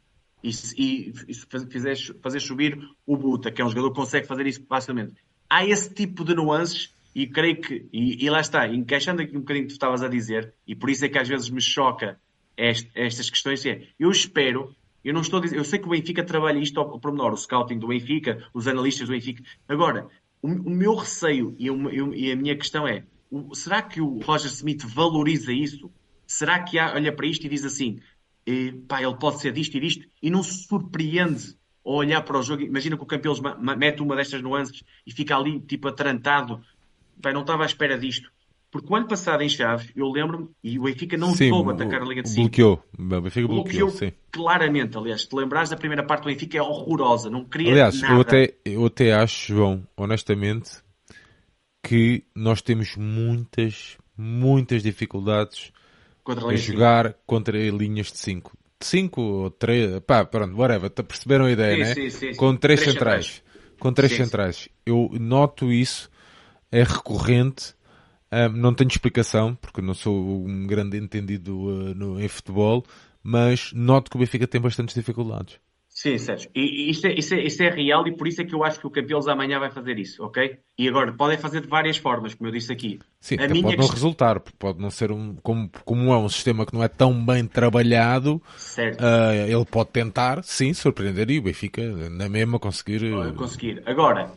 E, e, e fizeres, fazer subir o Buta, que é um jogador que consegue fazer isso facilmente. Há esse tipo de nuances e creio que, e, e lá está, encaixando aqui um bocadinho que tu estavas a dizer, e por isso é que às vezes me choca este, estas questões, é, eu espero, eu não estou dizer, eu sei que o Benfica trabalha isto ao pormenor, o scouting do Benfica, os analistas do Benfica. Agora, o, o meu receio e, o, e a minha questão é, será que o Roger Smith valoriza isso? Será que olha para isto e diz assim, eh, pá, ele pode ser disto e disto, e não se surpreende ao olhar para o jogo? Imagina que o campeão mete uma destas nuances e fica ali, tipo, atarantado. Pá, não estava à espera disto. Porque o ano passado em Chaves, eu lembro-me, e o Benfica não sim, soube atacar a Liga de 5. Bloqueou. O Benfica bloqueou, bloqueou claramente. Aliás, te lembrares da primeira parte do Benfica é horrorosa. Não queria Aliás, nada. Eu até, eu até acho, João, honestamente, que nós temos muitas, muitas dificuldades a jogar contra linhas de 5. De 5 ou 3, pá, pronto, whatever, perceberam a ideia, sim, né? Sim, sim, com três, três centrais. centrais. Com três centrais. Eu noto isso, é recorrente, um, não tenho explicação, porque não sou um grande entendido uh, no, em futebol, mas noto que o Benfica tem bastantes dificuldades. Sim, Sérgio. E isso é, isso, é, isso é real e por isso é que eu acho que o Campeões amanhã vai fazer isso, ok? E agora, podem fazer de várias formas, como eu disse aqui. Sim, a minha pode não resultar, pode não ser um... Como, como é um sistema que não é tão bem trabalhado, uh, ele pode tentar, sim, surpreender e o Benfica na mesma conseguir... Uh... Conseguir. Agora,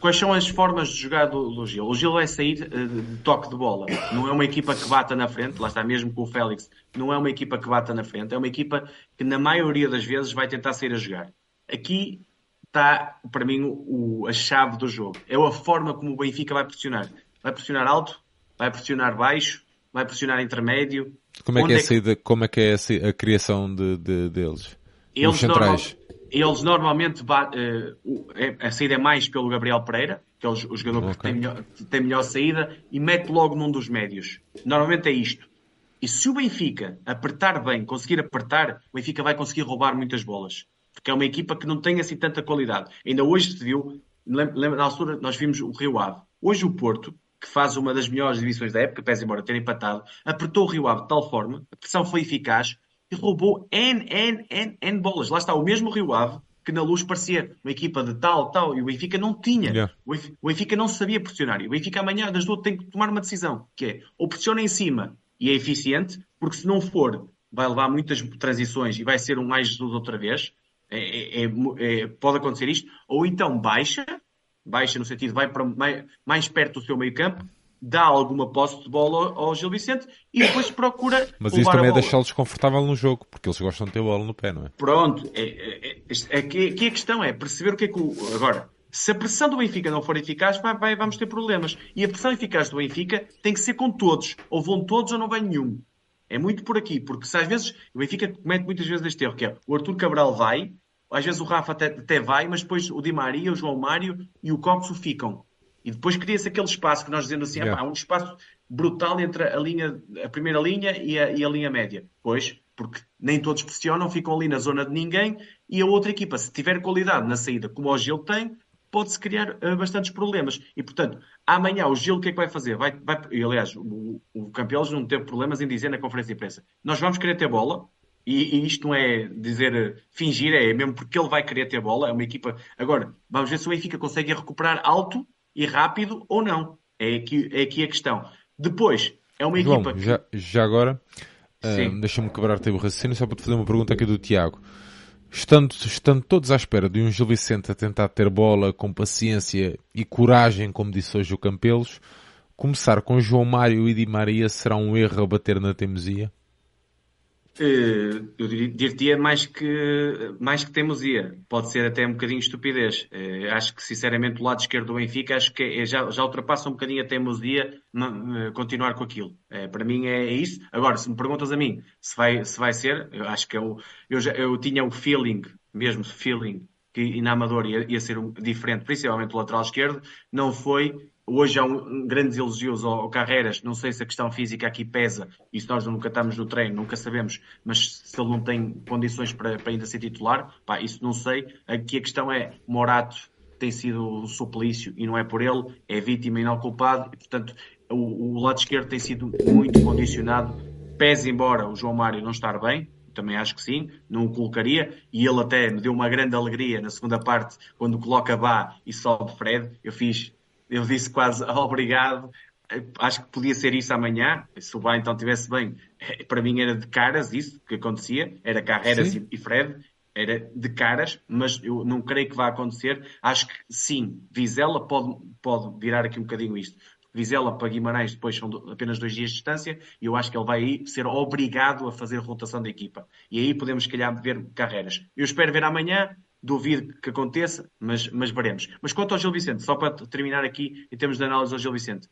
quais são as formas de jogar do, do Gil? O Gil vai sair uh, de toque de bola. Não é uma equipa que bata na frente, lá está mesmo com o Félix, não é uma equipa que bata na frente, é uma equipa que na maioria das vezes vai tentar sair a jogar. Aqui está, para mim, o, a chave do jogo. É a forma como o Benfica vai pressionar. Vai pressionar alto, vai pressionar baixo, vai pressionar intermédio. Como é que é, a, saída, como é, que é a, criação de, de, deles? Eles, Os centrais? Eles normalmente uh, a saída é mais pelo Gabriel Pereira, que é o, jogador okay. que tem melhor, tem melhor saída, e mete logo num dos médios. Normalmente é isto. E se o Benfica apertar bem, conseguir apertar, o Benfica vai conseguir roubar muitas bolas. Porque é uma equipa que não tem assim tanta qualidade. Ainda hoje se viu, lembra, na altura nós vimos o Rio Ave. Hoje o Porto, que faz uma das melhores divisões da época, pese embora ter empatado, apertou o Rio Ave de tal forma, a pressão foi eficaz, e roubou N, N, N, N bolas. Lá está, o mesmo Rio Ave que na luz parecia uma equipa de tal, tal, e o Benfica não tinha. Yeah. O Benfica não sabia pressionar. E o Benfica amanhã das duas tem que tomar uma decisão, que é ou pressiona em cima e é eficiente, porque se não for, vai levar muitas transições e vai ser um mais Jesus outra vez. É, é, é, é, pode acontecer isto, ou então baixa, baixa no sentido, vai para mais, mais perto do seu meio campo dá alguma posse de bola ao, Gil Vicente e depois procura. Mas isso também é deixá-los confortável no jogo, porque eles gostam de ter bola no pé, não é? Pronto, é, é, é, aqui, aqui a questão é perceber o que é que o. Agora, se a pressão do Benfica não for eficaz, vai, vai, vamos ter problemas. E a pressão eficaz do Benfica tem que ser com todos. Ou vão todos ou não vai nenhum. É muito por aqui, porque se às vezes o Benfica comete muitas vezes este erro, que é o Arthur Cabral vai, às vezes o Rafa até, até vai, mas depois o Di Maria, o João Mário e o Coxo ficam. E depois cria-se aquele espaço que nós dizemos assim, yeah. há um espaço brutal entre a linha, a primeira linha e a, e a linha média. Pois, porque nem todos pressionam, ficam ali na zona de ninguém e a outra equipa, se tiver qualidade na saída, como o Gil tem, pode-se criar uh, bastantes problemas. E, portanto, amanhã o Gil o que é que vai fazer? Vai, vai, e, aliás, o, o Campeões não teve problemas em dizer na conferência de imprensa. Nós vamos querer ter bola, e, e, isto não é dizer fingir, é mesmo porque ele vai querer ter bola. É uma equipa. Agora, vamos ver se o Benfica consegue recuperar alto e rápido ou não. É aqui, é aqui a questão. Depois, é uma João, equipa que... já, já agora, uh, deixa-me quebrar-te o raciocínio só para te fazer uma pergunta aqui do Tiago. Estando, estando todos à espera de um Gil Vicente a tentar ter bola com paciência e coragem, como disse hoje o Campelos, começar com João Mário e Di Maria será um erro a bater na teimosia? Eu diria mais que, mais que teimosia. Pode ser até um bocadinho estupidez. Uh, acho que, sinceramente, o lado esquerdo do Benfica, acho que é, já, já ultrapassa um bocadinho a teimosia uh, continuar com aquilo. para mim é, é, isso. Agora, se me perguntas a mim se vai, se vai ser, eu acho que eu, eu, já, eu tinha o feeling, mesmo feeling, que na Amador ia, ia ser um, diferente, principalmente o lateral esquerdo. Não foi Hoje há um, grandes elogios ao, ao, Carreiras. Não sei se a questão física aqui pesa, se nós nunca estamos no treino, nunca sabemos, mas se ele não tem condições para, para ainda ser titular, pá, isso não sei. Aqui a questão é: Morato tem sido um suplício e não é por ele, é vítima e não culpado, e portanto o, o lado esquerdo tem sido muito condicionado. Pese embora o João Mário não estar bem, também acho que sim, não o colocaria, e ele até me deu uma grande alegria na segunda parte, quando coloca Bá e sobe Fred, eu fiz eu disse quase obrigado. Acho que podia ser isso amanhã. Se o Bá então estivesse bem, eh, para mim era de caras isso que acontecia. Era Carreras e Fred, era de caras, mas eu não creio que vá acontecer. Acho que sim, Vizela pode, pode virar aqui um bocadinho isto. Vizela para Guimarães depois são apenas dois dias de distância e eu acho que ele vai aí ser obrigado a fazer rotação da equipa. E aí podemos, se calhar, ver carreiras. Eu espero ver amanhã, duvido que aconteça, mas, mas veremos. Mas quanto ao Gil Vicente, só para terminar aqui em termos de análise ao Gil Vicente,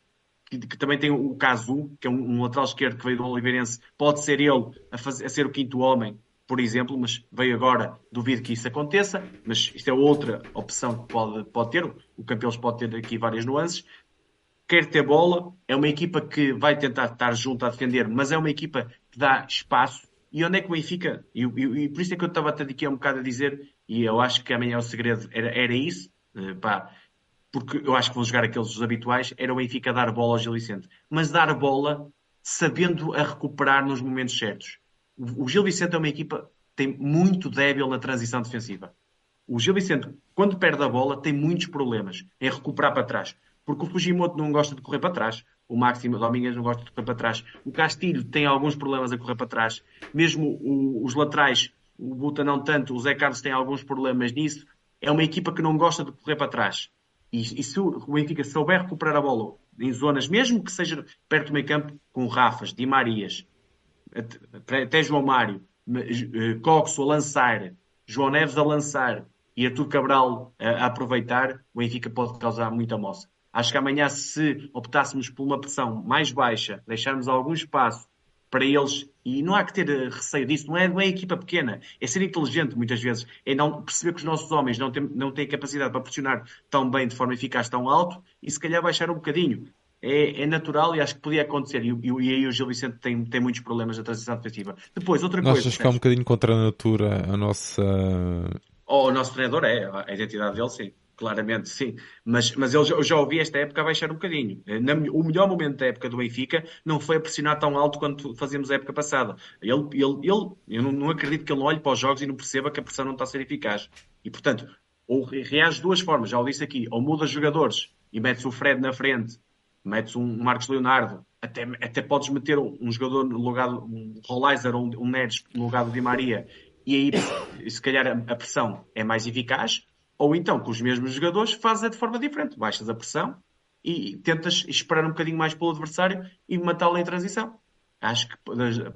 que, que também tem o Casu, que é um, um, lateral esquerdo que veio do Oliveirense, pode ser ele a, fazer, a ser o quinto homem, por exemplo, mas veio agora, duvido que isso aconteça, mas isto é outra opção que pode, pode ter, o Campeões pode ter aqui várias nuances. Quer ter bola, é uma equipa que vai tentar estar junto a defender, mas é uma equipa que dá espaço. E onde é que o Benfica, e, e, e por isso é que eu estava até aqui um bocado a dizer, e eu acho que amanhã o segredo era, era isso, uh, pá, porque eu acho que vão jogar aqueles habituais, era o Benfica dar bola ao Gil Vicente. Mas dar bola sabendo a recuperar nos momentos certos. O, o Gil Vicente é uma equipa tem muito débil na transição defensiva. O Gil Vicente, quando perde a bola, tem muitos problemas em recuperar para trás. Porque o Fujimoto não gosta de correr para trás. O Máximo Domingues não gosta de correr para trás. O Castilho tem alguns problemas a correr para trás. Mesmo o, os laterais o Buta não tanto, o Zé Carlos tem alguns problemas nisso. É uma equipa que não gosta de correr para trás. E, e se o Benfica souber recuperar a bola em zonas, mesmo que seja perto do meio campo, com Rafas, Di Marias, até João Mário, eh, Coxo a lançar, João Neves a lançar e Artur Cabral a, a aproveitar, o Benfica pode causar muita moça. Acho que amanhã, se optássemos por uma pressão mais baixa, deixarmos algum espaço para eles, e não há que ter eh, receio disso, não é, não é equipa pequena, é ser inteligente muitas vezes, é não perceber que os nossos homens não têm, não têm capacidade para pressionar tão bem, de forma eficaz, tão alto, e se calhar baixar um bocadinho. É, é natural e acho que podia acontecer, e, e, e aí o Gil Vicente tem, tem muitos problemas na transição defensiva. Depois, outra Nós coisa... Achas que é um bocadinho contra a natura a nossa... Oh, o nosso treinador é, a identidade dele sim. Claramente, sim. Mas, mas eu, já, ouvi esta época baixar um bocadinho. Eh, na, o melhor momento da época do Benfica não foi a pressionar tão alto quanto fazíamos a época passada. Ele, ele, ele, eu não, não acredito que ele olhe para os jogos e não perceba que a pressão não está a ser eficaz. E, portanto, ou reage de duas formas, já o disse aqui, ou muda jogadores e metes o Fred na frente, metes um Marcos Leonardo, até, até podes meter um jogador no lugar, um Rollizer ou um Neres no lugar do Di Maria, e aí se calhar a pressão é mais eficaz, ou então, com os mesmos jogadores, fazes de forma diferente. Baixas a pressão e tentas esperar um bocadinho mais pelo adversário e matá-lo em transição. Acho que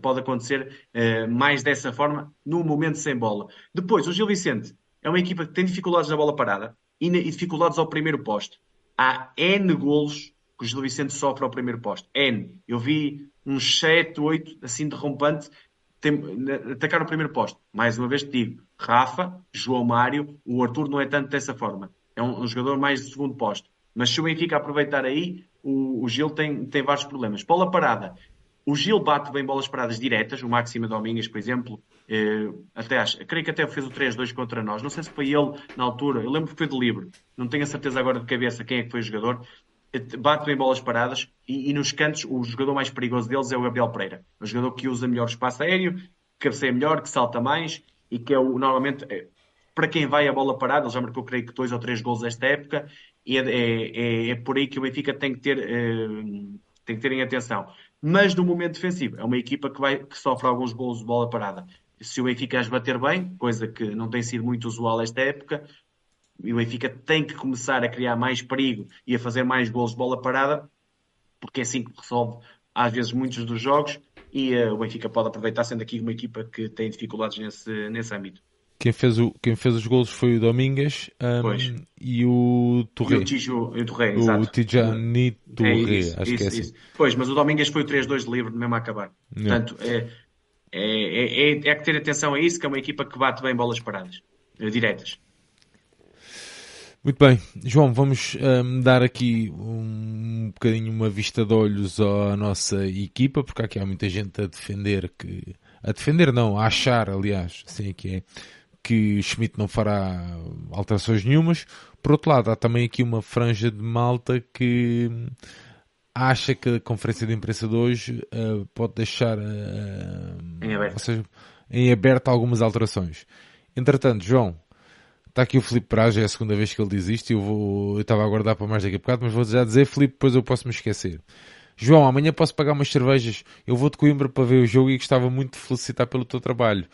pode acontecer uh, mais dessa forma no momento sem bola. Depois, o Gil Vicente é uma equipa que tem dificuldades na bola parada e, e dificuldades ao primeiro posto. Há N golos que o Gil Vicente sofre ao primeiro posto. N. Eu vi uns 7, 8, assim derrompante, atacar o primeiro posto. Mais uma vez te digo, Rafa, João Mário, o Arthur não é tanto dessa forma. É um, um jogador mais de segundo posto. Mas se o Benfica aproveitar aí, o, o Gil tem, tem vários problemas. Bola parada. O Gil bate bem bolas paradas diretas, o Máximo Domingues, por exemplo, eh, até acho, creio que até fez o 3-2 contra nós. Não sei se foi ele na altura, eu lembro que foi de livre, não tenho a certeza agora de cabeça quem é que foi o jogador, bate bem bolas paradas e, e, nos cantos o jogador mais perigoso deles é o Gabriel Pereira. O jogador que usa melhor espaço aéreo, que cabeceia melhor, que salta mais e que é o, normalmente, é, para quem vai a bola parada, ele já marcou creio que dois ou três gols esta época e é, é, é, é por aí que o Benfica tem que ter, é, tem que ter em atenção. Mas no momento defensivo, é uma equipa que, vai, que sofre alguns gols de bola parada. Se o Benfica as bater bem, coisa que não tem sido muito usual esta época, e o Benfica tem que começar a criar mais perigo e a fazer mais gols de bola parada, porque é assim que resolve às vezes muitos dos jogos e uh, o Benfica pode aproveitar sendo aqui uma equipa que tem dificuldades nesse, nesse âmbito. Quem fez, o, quem fez os gols foi o Domingues um, e o Torre. E o, Tijo, o Torre, o, exato. O Tijani Torre, é isso, acho isso, que é assim. Isso. Pois, mas o Domingues foi o 3-2 de livre mesmo a acabar. Portanto, é, é, é, é, é que ter atenção a isso, que é uma equipa que bate bem bolas paradas, eh, diretas. Muito bem, João, vamos um, dar aqui um bocadinho uma vista de olhos à nossa equipa, porque aqui há muita gente a defender que. A defender não, a achar, aliás, assim é que é, que Schmidt não fará alterações nenhumas. Por outro lado, há também aqui uma franja de malta que acha que a conferência de imprensa de hoje uh, pode deixar uh, em, aberto. Seja, em aberto algumas alterações. Entretanto, João, Está aqui o Filipe Praja, é a segunda vez que ele diz isto. Eu, vou, eu estava a aguardar para mais daqui a bocado, mas vou já dizer, Filipe, depois eu posso me esquecer. João, amanhã posso pagar umas cervejas. Eu vou de Coimbra para ver o jogo e gostava muito de felicitar pelo teu trabalho.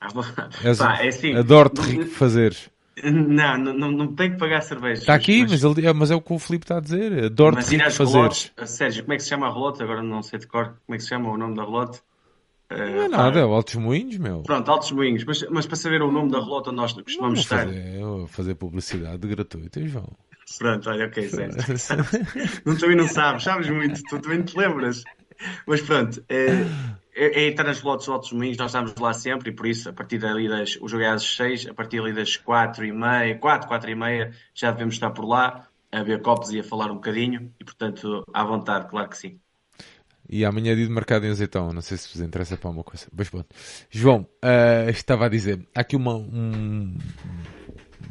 Ah, Pá, é assim, Adoro-te não, fazeres. Não, não, não tenho que pagar cervejas. Está aqui, mas, mas, ele, é, mas é o que o Filipe está a dizer. Adoro-te fazeres. Sérgio, como é que se chama a relota? Agora não sei de cor. Como é que se chama o nome da relota? Não é nada, é Altos Moinhos, meu. Pronto, Altos Moinhos, mas, mas para saber o nome da relota nós costumamos não, estar. Fazer, fazer publicidade gratuita, João. Pronto, olha, ok, certo. não, também não sabes, sabes muito, tu também te lembras. Mas pronto, é, é, é estar nas relotes Altos Moinhos, nós estamos lá sempre e por isso, a partir dali das. O jogo é às 6, a partir dali das 4 e meia, 4, 4 e meia, já devemos estar por lá a ver copos e a falar um bocadinho e portanto, à vontade, claro que sim. E amanhã é dia de mercado em azeitão. Não sei se vos interessa para uma coisa. Mas pronto. João, uh, estava a dizer. Há aqui uma, um,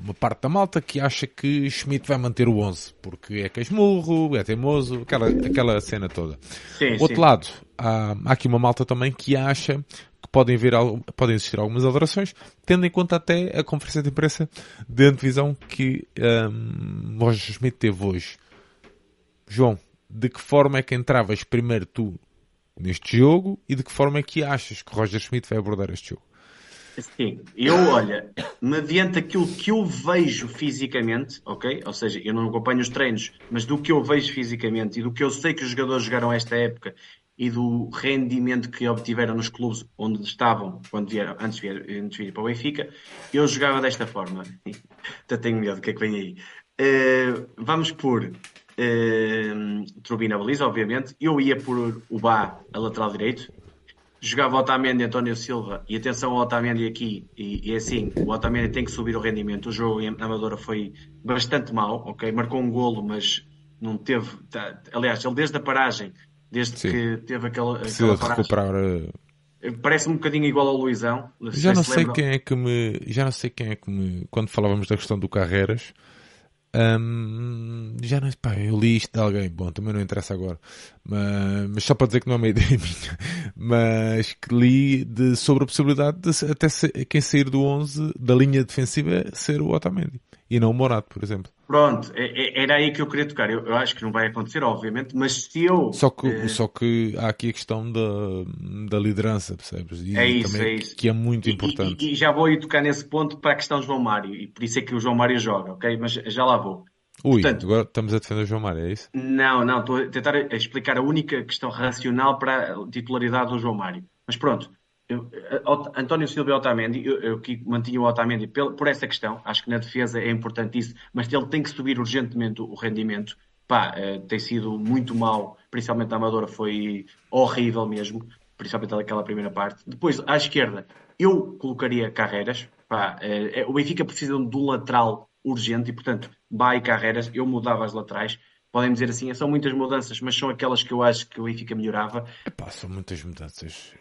uma parte da malta que acha que Schmidt vai manter o 11. Porque é casmurro, é teimoso. Aquela, aquela cena toda. Sim, Outro sim. lado, há, há aqui uma malta também que acha que podem, ver, podem existir algumas alterações, tendo em conta até a conferência de imprensa de antevisão que um, Roger Schmidt teve hoje. João, de que forma é que entravas primeiro tu neste jogo e de que forma é que achas que Roger Schmidt vai abordar este jogo? Sim, eu, olha, mediante aquilo que eu vejo fisicamente, ok? Ou seja, eu não acompanho os treinos, mas do que eu vejo fisicamente e do que eu sei que os jogadores jogaram esta época e do rendimento que obtiveram nos clubes onde estavam quando vieram, antes, de vir, para o Benfica, eu jogava desta forma. Até tenho medo do que é que vem aí. Uh, vamos por Uh, Turbina Baliza, obviamente. Eu ia por o Bá a lateral direito. Jogava Otamendi e António Silva. E atenção ao Otamendi aqui. E, e é assim, o Otamendi tem que subir o rendimento. O jogo na Amadora foi bastante mau, ok? Marcou um golo, mas não teve... Tá, aliás, ele desde a paragem, desde Sim. que teve aquela, Precisa aquela de recuperar... Eh, Parece um bocadinho igual ao Luizão. Já não sei quem é que me. Já não sei quem é que me. Quando falávamos da questão do Carreiras, um, já não pá, eu li isto de alguém, bom, também não interessa agora, mas, mas só para dizer que não é uma ideia minha, mas que li de, sobre a possibilidade de até quem sair do 11 da linha defensiva ser o Otamendi e não o Morato, por exemplo. Pronto, é, é, era aí que eu queria tocar. Eu, eu, acho que não vai acontecer, obviamente, mas se eu. Só que, é... só que há aqui a questão da, da liderança, percebes? E é isso, é isso. Que é muito e, importante. E, e, já vou ir tocar nesse ponto para a questão do João Mário, e por isso é que o João Mário joga, ok? Mas já lá vou. Ui, Portanto, agora estamos a defender o João Mário, é isso? Não, não, estou a tentar explicar a única questão racional para a titularidade do João Mário. Mas pronto, eh, António Silva e Otamendi, eu, eu que mantinha o Otamendi por, por essa questão, acho que na defesa é importante isso, mas ele tem que subir urgentemente o rendimento. Pá, eh, tem sido muito mal, principalmente na Amadora, foi horrível mesmo, principalmente naquela primeira parte. Depois, à esquerda, eu colocaria Carreiras. Pá, eh, o Benfica precisa de um lateral urgente e, portanto, vai Carreiras, eu mudava as laterais podem dizer assim, são muitas mudanças, mas são aquelas que eu acho que o Benfica melhorava. Epá, são muitas mudanças.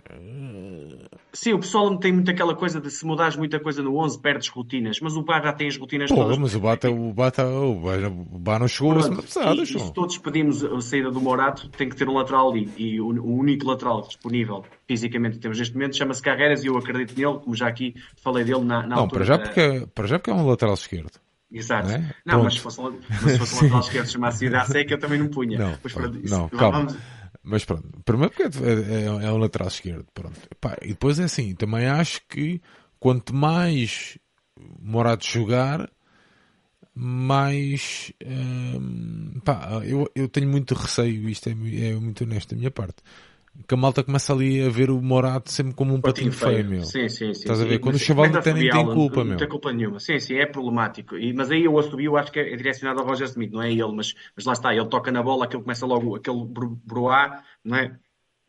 Sim, o pessoal tem muito aquela coisa de se mudares muita coisa no 11, perdes rotinas, mas o Bar já tem as rotinas Pô, todas. mas o Bar, o Bar, o Bar não chegou Pronto, a semana passada. Se todos pedimos a saída do Morato, tem que ter um lateral ali. E o, o único lateral disponível fisicamente que temos neste momento chama-se Carreiras e eu acredito nele, como já aqui falei dele na, na não, altura. Para já, porque, para já porque é um lateral esquerdo. Exato. Não, é? não mas se fosse, mas se fosse um lateral esquerdo chamasse Ida Seca, eu também não punha. Não, mas, pronto, não calma. Vamos... Mas pronto, primeiro porque é, é, é um lateral esquerdo. Pronto. Pá, e depois é assim, também acho que quanto mais Morato jogar, mais. Hum, pá, eu, eu tenho muito receio, isto é, é muito honesto da minha parte que a malta começa ali a ver o Morato sempre como um patinho, patinho feio, meu. Sim, sim, sim. Estás a ver? Quando o chaval não tem, nem tem culpa, meu. Não tem culpa nenhuma. Sim, sim, é problemático. E, mas aí eu assobio, acho que é direcionado ao Roger Smith, não é ele, mas, mas lá está, ele toca na bola, aquele começa logo, aquele broá, não é?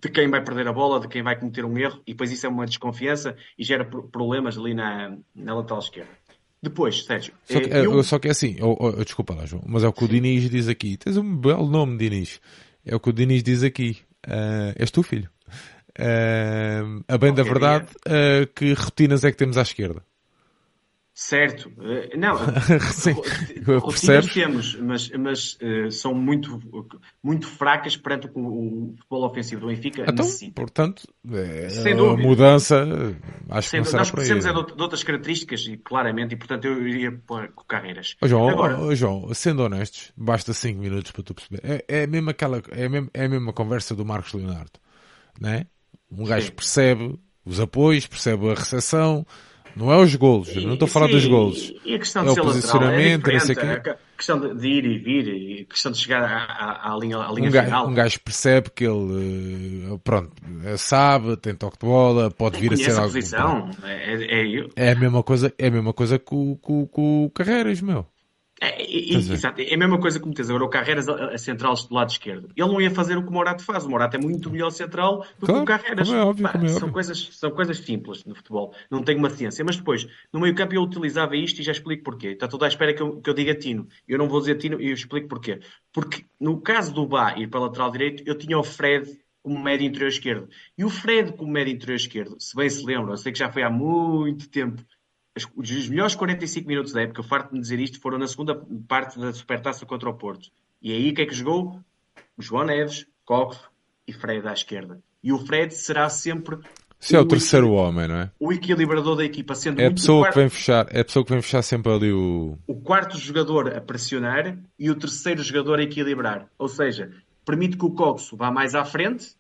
De quem vai perder a bola, de quem vai cometer um erro, e depois isso é uma desconfiança e gera problemas ali na, na lateral esquerda. Depois, Sérgio. Só que, é, eu... só que é assim, oh, oh, desculpa lá, João, mas é o que o Diniz diz aqui. Tens um belo nome, Diniz. É o que o Diniz diz aqui. Uh, és tu, filho. Uh, a bem da verdade, uh, que rotinas é que temos à esquerda? Certo, uh, não, Sim, rotinas temos, mas, mas uh, são muito, muito fracas perante o, o futebol ofensivo do Benfica então, necessita. Portanto, é, Sem a mudança, acho Sem, que não Nós precisamos é de, de, outras características, e, claramente, e portanto eu iria com carreiras. Oh, João, Agora, oh, João, sendo honestos, basta 5 minutos para tu perceber. É, é, mesmo aquela, é, mesmo, é a mesma conversa do Marcos Leonardo, não é? Um gajo Sim. percebe os apoios, percebe a recepção, não é os golos, não estou a falar dos golos. E a questão é de é o posicionamento, lateral, é a questão de ir e vir, a questão de chegar à, à, à linha, à linha um gajo, final. Um gajo percebe que ele, eh, pronto, sabe, tem toque de bola, pode vir a ser algo. É, é, é, a mesma coisa, é a mesma coisa que o Carreiras, meu. É, é, exato, é a mesma coisa que metes agora o Carreiras a, a central do lado esquerdo. Ele não ia fazer o que o Morato faz. O Morato é muito melhor central do claro, que o Carreiras. É óbvio, Pá, é são, óbvio. Coisas, são coisas simples no futebol. Não tem uma ciência. Mas depois, no meio campo, eu utilizava isto e já explico porquê. Está toda à espera que eu, que eu diga Tino. Eu não vou dizer Tino e eu explico porquê. Porque no caso do Bá ir para a lateral direito, eu tinha o Fred como médio interior esquerdo. E o Fred como médio interior esquerdo, se bem se lembram, eu sei que já foi há muito tempo os melhores 45 minutos da época, farto de dizer isto, foram na segunda parte da Supertaça contra o Porto. E aí, o que é que jogou? João Neves, Cox e Fred à esquerda. E o Fred será sempre se é o, o terceiro homem, não é? O equilibrador da equipa, sendo é a pessoa quarto... que vem fechar, é a pessoa que vem fechar sempre ali o o quarto jogador a pressionar e o terceiro jogador a equilibrar. Ou seja, permite que o Cox vá mais à frente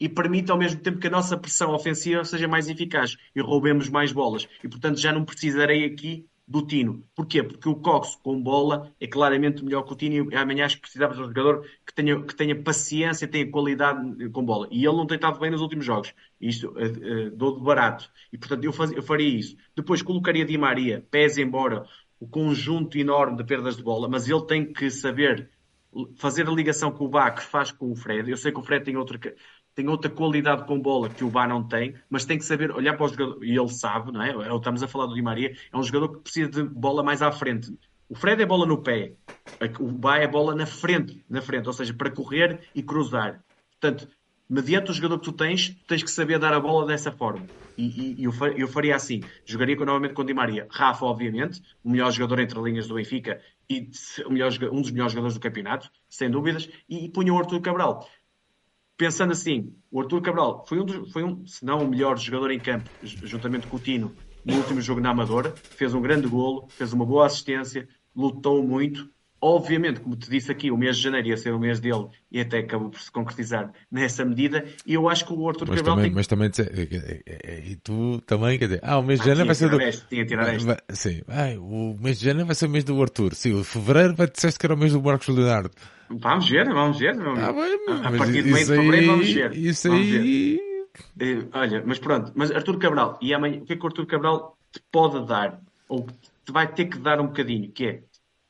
e permite ao mesmo tempo que a nossa pressão ofensiva seja mais eficaz e roubemos mais bolas. E portanto já não precisarei aqui do Tino. Porquê? Porque o Cox com bola é claramente melhor que o Tino e amanhã acho que precisamos de um jogador que tenha, que tenha paciência, tenha qualidade com bola. E ele não tem estado bem nos últimos jogos. Isto uh, uh, dou de barato. E portanto eu, faz, eu faria isso. Depois colocaria Di Maria, pese embora o conjunto enorme de perdas de bola, mas ele tem que saber fazer a ligação com o Bach faz com o Fred. Eu sei que o Fred tem outra tem outra qualidade com bola que o Bá não tem, mas tem que saber olhar para o jogador, e ele sabe, não é? Estamos a falar do Di Maria, é um jogador que precisa de bola mais à frente. O Fred é bola no pé, o Bá é bola na frente, na frente, ou seja, para correr e cruzar. Portanto, mediante o jogador que tu tens, tens que saber dar a bola dessa forma. E, e eu, eu, faria assim. Jogaria novamente com Di Maria. Rafa, obviamente, o melhor jogador entre linhas do Benfica e o melhor, um dos melhores jogadores do campeonato, sem dúvidas, e, e punha o Arthur Cabral. Pensando assim, o Arthur Cabral foi um, dos, foi um, se não o melhor jogador em campo, juntamente com o Tino, no último jogo na Amadora, fez um grande golo, fez uma boa assistência, lutou muito, Obviamente, como te disse aqui, o mês de janeiro ia ser o mês dele e até acabou por se concretizar nessa medida. E eu acho que o Arthur mas Cabral também, tem... Mas também, e tu também, quer dizer, ah, o mês de janeiro vai ser do... tinha tirar esta. Sim, ai, o mês de janeiro vai ser o mês do Arthur. Sim, o fevereiro vai disseste que era o mês do Marcos Leonardo. Vamos ver, vamos ver. Vamos ver. Ah, bem, a partir do meio de fevereiro vamos ver. Isso vamos aí... Ver. Uh, olha, mas pronto, mas Arthur Cabral, e amanhã, o que é que o Arthur Cabral te pode dar? Ou te vai ter que dar um bocadinho, que é,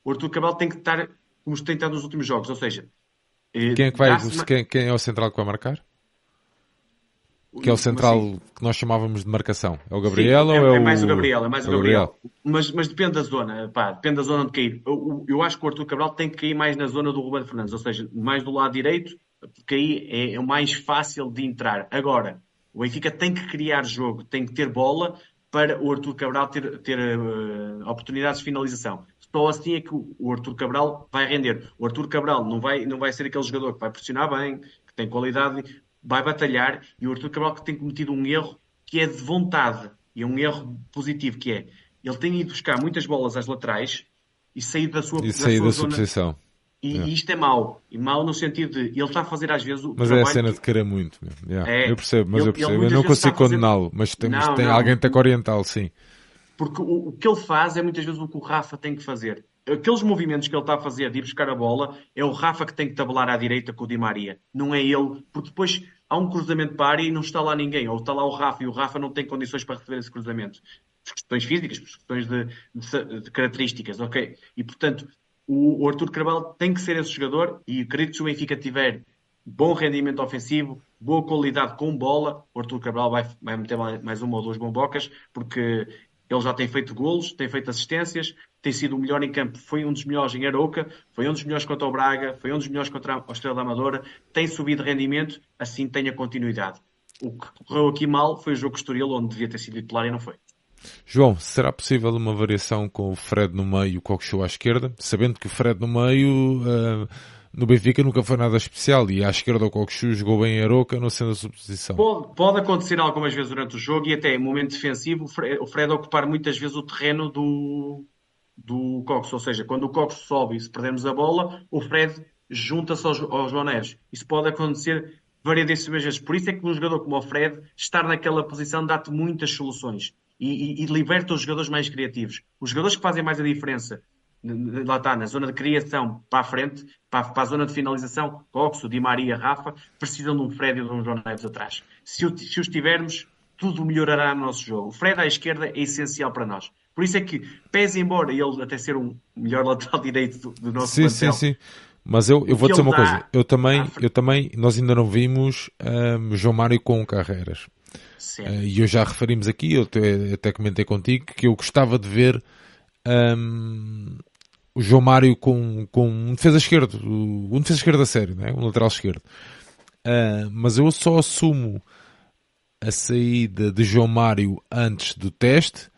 o Arthur Cabral tem que estar como tem estado nos últimos jogos. Ou seja, eh, quem é, que vai, quem, quem, é o central que vai marcar? Que é o central assim? que nós chamávamos de marcação. É o Gabriel Sim, é, ou é, é o... mais o Gabriel, é mais o Gabriel. Gabriel. Mas, mas depende da zona, pá, depende da zona de cair. Eu, eu, acho que o Arthur Cabral tem que cair mais na zona do Ruben Fernandes, ou seja, mais do lado direito, porque aí é, é o mais fácil de entrar. Agora, o Benfica tem que criar jogo, tem que ter bola para o Arthur Cabral ter, ter uh, oportunidades de finalização só assim é que o Arthur Cabral vai render. O Arthur Cabral não vai, não vai ser aquele jogador que vai pressionar bem, que tem qualidade, vai batalhar, e o Arthur Cabral que tem cometido um erro que é de vontade, e é um erro positivo, que é, ele tem ido buscar muitas bolas às laterais e sair da sua, e sair da, da sua posição. E, yeah. isto é mau. E mau no sentido de ele está a fazer às vezes o Mas é a cena que... de querer muito. Yeah. É, eu percebo, mas ele, eu percebo. Eu não consigo condená-lo, mas temos, não, tem não, alguém tem que orientá-lo, sim. Porque o, o, que ele faz é muitas vezes o que o Rafa tem que fazer. Aqueles movimentos que ele está a fazer de ir buscar a bola, é o Rafa que tem que tabelar à direita com o Di Maria. Não é ele, porque depois há um cruzamento para a área e não está lá ninguém. Ou está lá o Rafa e o Rafa não tem condições para receber esse cruzamento. Por questões físicas, por questões de, de, de características, ok? E portanto, o, o Arthur Cabral tem que ser esse jogador e acredito que se o Benfica tiver bom rendimento ofensivo, boa qualidade com bola, o Arthur Cabral vai, vai meter mais uma ou duas bombocas, porque ele já tem feito golos, tem feito assistências, tem sido o melhor em campo, foi um dos melhores em Arouca, foi um dos melhores contra o Braga, foi um dos melhores contra a Estrela Amadora, tem subido rendimento, assim tenha continuidade. O que correu aqui mal foi o jogo Estoril, onde devia ter sido titular e não foi. João, será possível uma variação com o Fred no meio e o Coxo à esquerda? Sabendo que o Fred no meio... Uh no Benfica nunca foi nada especial e à esquerda o Coxu jogou bem em Aroca no centro da subposição. Pode, pode acontecer algumas vezes durante o jogo e até em momento defensivo o Fred, ocupar muitas vezes o terreno do, do Cox, ou seja, quando o Cox sobe e se perdermos a bola, o Fred junta-se ao, ao João. Isso pode acontecer variedíssimas vezes. Por isso é que um jogador como o Fred, estar naquela posição dá-te muitas soluções e, e, e liberta os jogadores mais criativos. Os jogadores que fazem mais a diferença lá está, na zona de criação para a frente, para, para a zona de finalização, Coxo, Di Maria, Rafa, precisam de um Fred e de um João Neves atrás. Se, o, se os tivermos, tudo melhorará no nosso jogo. O Fred à esquerda é essencial para nós. Por isso é que, pese embora ele até ser um melhor lateral direito do, do nosso sim, plantel, sim, sim. Mas eu, eu vou dizer uma coisa. Eu também, eu também, nós ainda não vimos um, João Mário com carreiras. Uh, e eu já referimos aqui, eu até, até comentei contigo, que eu gostava de ver um, o João Mário com, com um defesa esquerdo, um defesa esquerdo a sério, né? um lateral esquerdo. Uh, mas eu só assumo a saída de João Mário antes do teste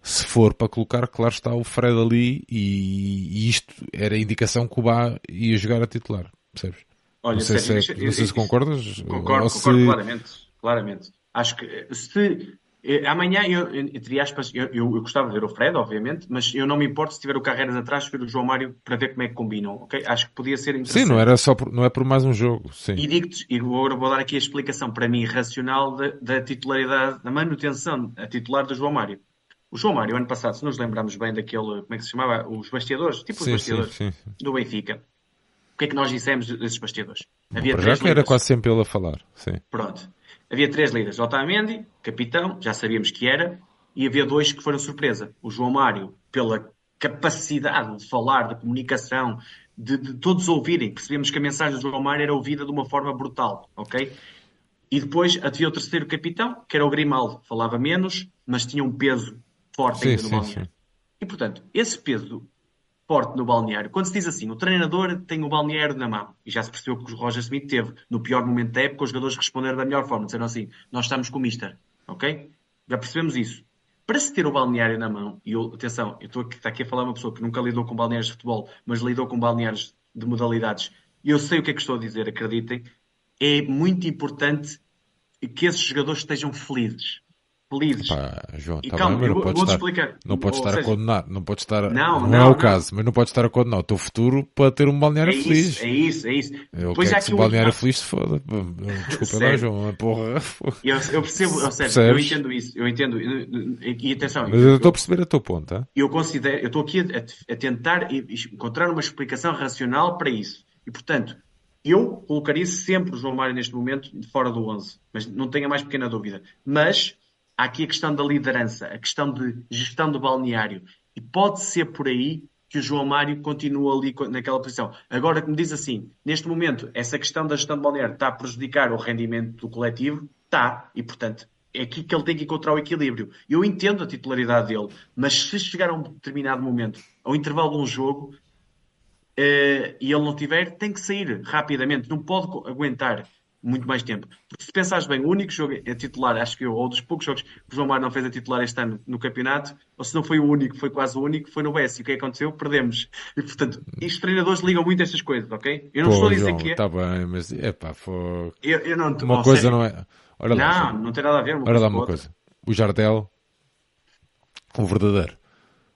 se for para colocar, claro está, o Fred ali e, e isto era a indicação que o Bá ia jogar a titular, percebes? Olha, não sei, se, é, não sei se concordas. Concordo, concordo se... claramente, claramente. Acho que se amanhã, eu, entre aspas, eu, eu, eu, gostava de ver o Fred, obviamente, mas eu não me importo se tiver o Carreiras atrás, ver o João Mário para ver como é que combinam, ok? Acho que podia ser interessante. Sim, não, era só por, não é por mais um jogo, sim. E digo-te, e agora vou dar aqui a explicação para mim racional da, da titularidade, da manutenção a titular do João Mário. O João Mário, ano passado, se nos lembrarmos bem daquele, como é que se chamava? Os bastiadores, tipo sim, os bastiadores sim, sim, do Benfica. O que é que nós dissemos desses bastiadores? Havia Por já que era quase sempre ele a falar, sim. Pronto. Havia três líderes. Otamendi, capitão, já sabíamos que era, e havia dois que foram surpresa. O João Mário, pela capacidade de falar, de comunicação, de, de, todos ouvirem. Percebemos que a mensagem do João Mário era ouvida de uma forma brutal, ok? E depois havia o terceiro capitão, que era o Grimaldo. Falava menos, mas tinha um peso forte ainda no balneário. E, portanto, esse peso forte no balneário. Quando se diz assim, o treinador tem o balneário na mão, e já se percebeu que o Roger Smith teve, no pior momento da época, os jogadores responderam da melhor forma, disseram assim, nós estamos com o Mister, ok? Já percebemos isso. Para se ter o balneário na mão, e eu, atenção, eu estou aqui, aqui a falar uma pessoa que nunca lidou com balneários de futebol, mas lidou com balneários de modalidades, eu sei o que é que estou a dizer, acreditem, é muito importante que esses jogadores estejam felizes felizes. Pá, João, tá calma, bem, não pode estar, explicar. Não pode estar seja, a condenar, não pode estar, não, não, não é o caso, mas não pode estar a condenar o teu futuro para ter um balneário é feliz. Isso, é isso, é isso. Eu pois quero que se o balneário feliz se foda. Desculpa lá, João, porra. Eu, eu percebo, eu, sério, eu entendo isso, eu entendo, e atenção. Mas eu estou a perceber a tua ponta. Eu considero, eu estou aqui a, a tentar encontrar uma explicação racional para isso. E portanto, eu colocaria sempre o João Mário neste momento fora do 11, mas não tenha mais pequena dúvida. Mas há aqui a questão da liderança, a questão de gestão do balneário. E pode ser por aí que o João Mário continua ali naquela posição. Agora que me diz assim, neste momento, essa questão da gestão do balneário está a prejudicar o rendimento do coletivo? Está. E, portanto, é aqui que ele tem que encontrar o equilíbrio. Eu entendo a titularidade dele, mas se chegar a um determinado momento, ao intervalo de um jogo, uh, e ele não tiver, tem que sair rapidamente. Não pode aguentar muito mais tempo. Porque se pensares bem, o único jogo a titular, acho que eu, ou dos poucos jogos que o João Mário não fez a titular este ano no campeonato, ou se não foi o único, foi quase o único, foi no BS. E o que é aconteceu? Perdemos. E portanto, os treinadores ligam muito a estas coisas, ok? Eu não Pô, estou a dizer João, que é. Está bem, mas é pá, foi. Eu, eu não, uma coisa sério. não é. Lá, não, não tem nada a ver. Uma Ora lá uma coisa. O Jardel, o verdadeiro.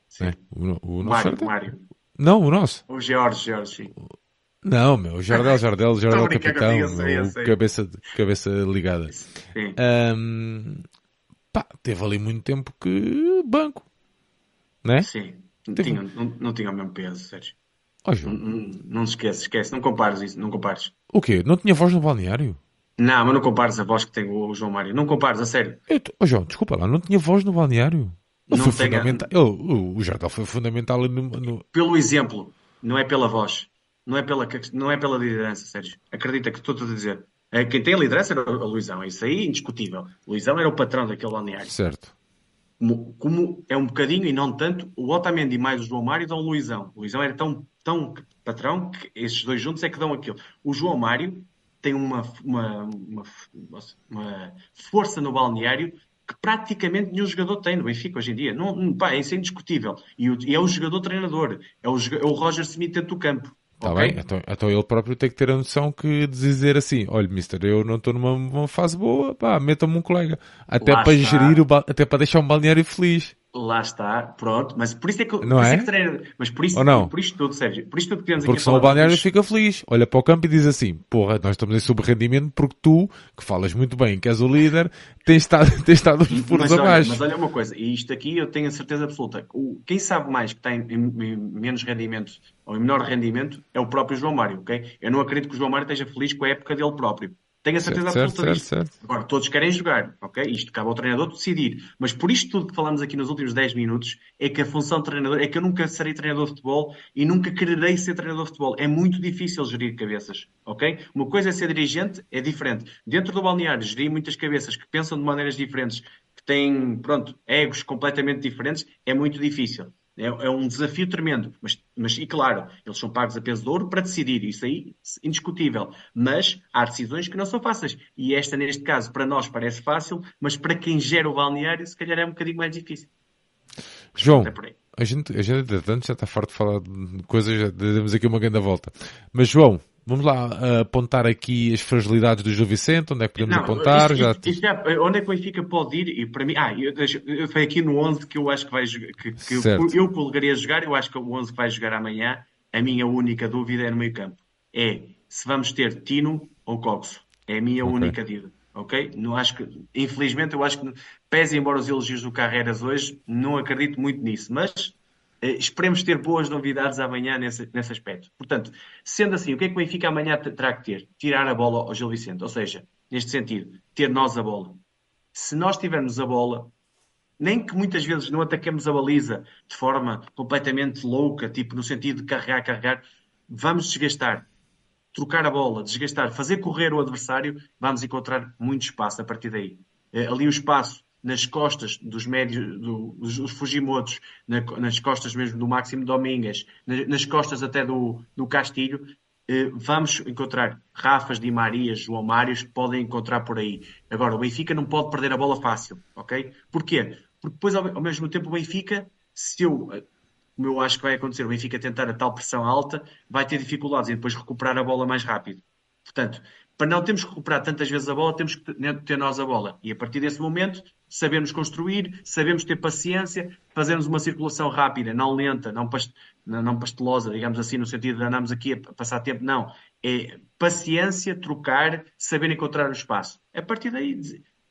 Sim. É? O, o, Mário, Mário. Não, o nosso. O George, George, sim. Não, meu, Jardel, Jardel, Jardel capitão, eu sei, eu sei. Cabeça, cabeça ligada. Sim. Um, pá, teve ali muito tempo que banco, né? Sim, não, teve... tinha, não, não tinha o mesmo peso, Sérgio. Oh. Não, não, não se esquece, esquece, não compares isso, não compares. O quê? Não tinha voz no balneário? Não, mas não compares a voz que tem o João Mário. Não compares, a sério. Eu, oh, João, desculpa lá, não tinha voz no balneário. Ele não foi fundamental. Ele, o, o Jardel foi fundamental no, no... Pelo exemplo, não é pela voz. Não é pela, não é pela liderança, Sérgio. Acredita que estou a dizer. É, quem tem a liderança era o Luizão, é isso aí é indiscutível. O Luizão era o patrão daquele balneário. Certo. Como, como, é um bocadinho e não tanto, o Otamendi mais o João Mário dão o Luizão. O Luizão era tão, tão patrão que esses dois juntos é que dão aquilo. O João Mário tem uma, uma, uma, uma força no balneário que praticamente nenhum jogador tem no Benfica hoje em dia. Não, pá, isso é indiscutível. E, e é o jogador treinador. É o, é o Roger Smith dentro do campo. Está okay? bem? Então, então ele próprio tem que ter a noção que dizer assim, olha, mister, eu não estou numa fase boa, pá, meta-me um colega. Até Lá para está. gerir, o, até para deixar um balneário feliz. Lá está, pronto. Mas por isso é que, não é? é que treino. Mas por isso, Ou não? por isto tudo, Sérgio, por isto tudo que temos Porque senão o balneário fica feliz. Olha para o campo e diz assim, porra, nós estamos em subrendimento porque tu, que falas muito bem, que és o líder, tens estado, tens estado uns furos abaixo. Mas olha uma coisa, e isto aqui eu tenho a certeza absoluta. O, quem sabe mais que tem em, em menos rendimento ou em menor rendimento é o próprio João Mário, ok? Eu não acredito que o João Mário esteja feliz com a época dele próprio. Tenho a certeza certo, absoluta certo, disso. Certo. Agora, todos querem jogar, ok? Isto cabe ao treinador decidir. Mas por isto tudo que falamos aqui nos últimos 10 minutos, é que a função de treinador, é que eu nunca serei treinador de futebol e nunca quererei ser treinador de futebol. É muito difícil gerir cabeças, ok? Uma coisa é ser dirigente, é diferente. Dentro do balneário, gerir muitas cabeças que pensam de maneiras diferentes, que têm, pronto, egos completamente diferentes, é muito difícil. É, é, um desafio tremendo. Mas, mas, e claro, eles são pagos a peso de ouro para decidir, isso aí indiscutível. Mas há decisões que não são fáceis. E esta, neste caso, para nós parece fácil, mas para quem gera o balneário, se calhar é um bocadinho mais difícil. João, é a gente, a gente, já está farto de falar de coisas, já demos aqui uma grande volta. Mas, João, Vamos lá uh, apontar aqui as fragilidades do Gil Vicente, onde é que podemos não, apontar? Isto, já... Isto já, onde é que o Benfica pode ir? E para mim, ah, eu, eu, foi aqui no 11 que eu acho que vai jogar, que, que eu, eu colocaria jogar, eu acho que o 11 que vai jogar amanhã, a minha única dúvida é no meio campo. É se vamos ter Tino ou Coxo. É a minha okay. única dúvida. Ok? Não acho que, infelizmente, eu acho que, pese embora os elogios do Carreiras hoje, não acredito muito nisso. Mas eh, esperemos ter boas novidades amanhã nesse, nesse aspecto. Portanto, sendo assim, o que é que o Benfica amanhã terá que ter? Tirar a bola ao Gil Vicente. Ou seja, neste sentido, ter nós a bola. Se nós tivermos a bola, nem que muitas vezes não ataquemos a baliza de forma completamente louca, tipo no sentido de carregar, carregar, vamos desgastar. Trocar a bola, desgastar, fazer correr o adversário, vamos encontrar muito espaço a partir daí. Eh, ali o espaço nas costas dos médios, do, dos Fujimotos, na, nas costas mesmo do Máximo Domingas, nas, nas costas até do, do Castilho, eh, vamos encontrar Rafas, Di Marias, João Mários que podem encontrar por aí. Agora, o Benfica não pode perder a bola fácil, ok? Porquê? Porque depois, ao, ao mesmo tempo, o Benfica, se eu, como eu acho que vai acontecer, o Benfica tentar a tal pressão alta, vai ter dificuldades em depois recuperar a bola mais rápido. Portanto, para não termos que recuperar tantas vezes a bola, temos que ter nós a bola. E a partir desse momento, sabemos construir, sabemos ter paciência, fazermos uma circulação rápida, não lenta, não, past não pastelosa, digamos assim, no sentido de andarmos aqui a passar tempo. Não. É paciência, trocar, saber encontrar o espaço. A partir daí,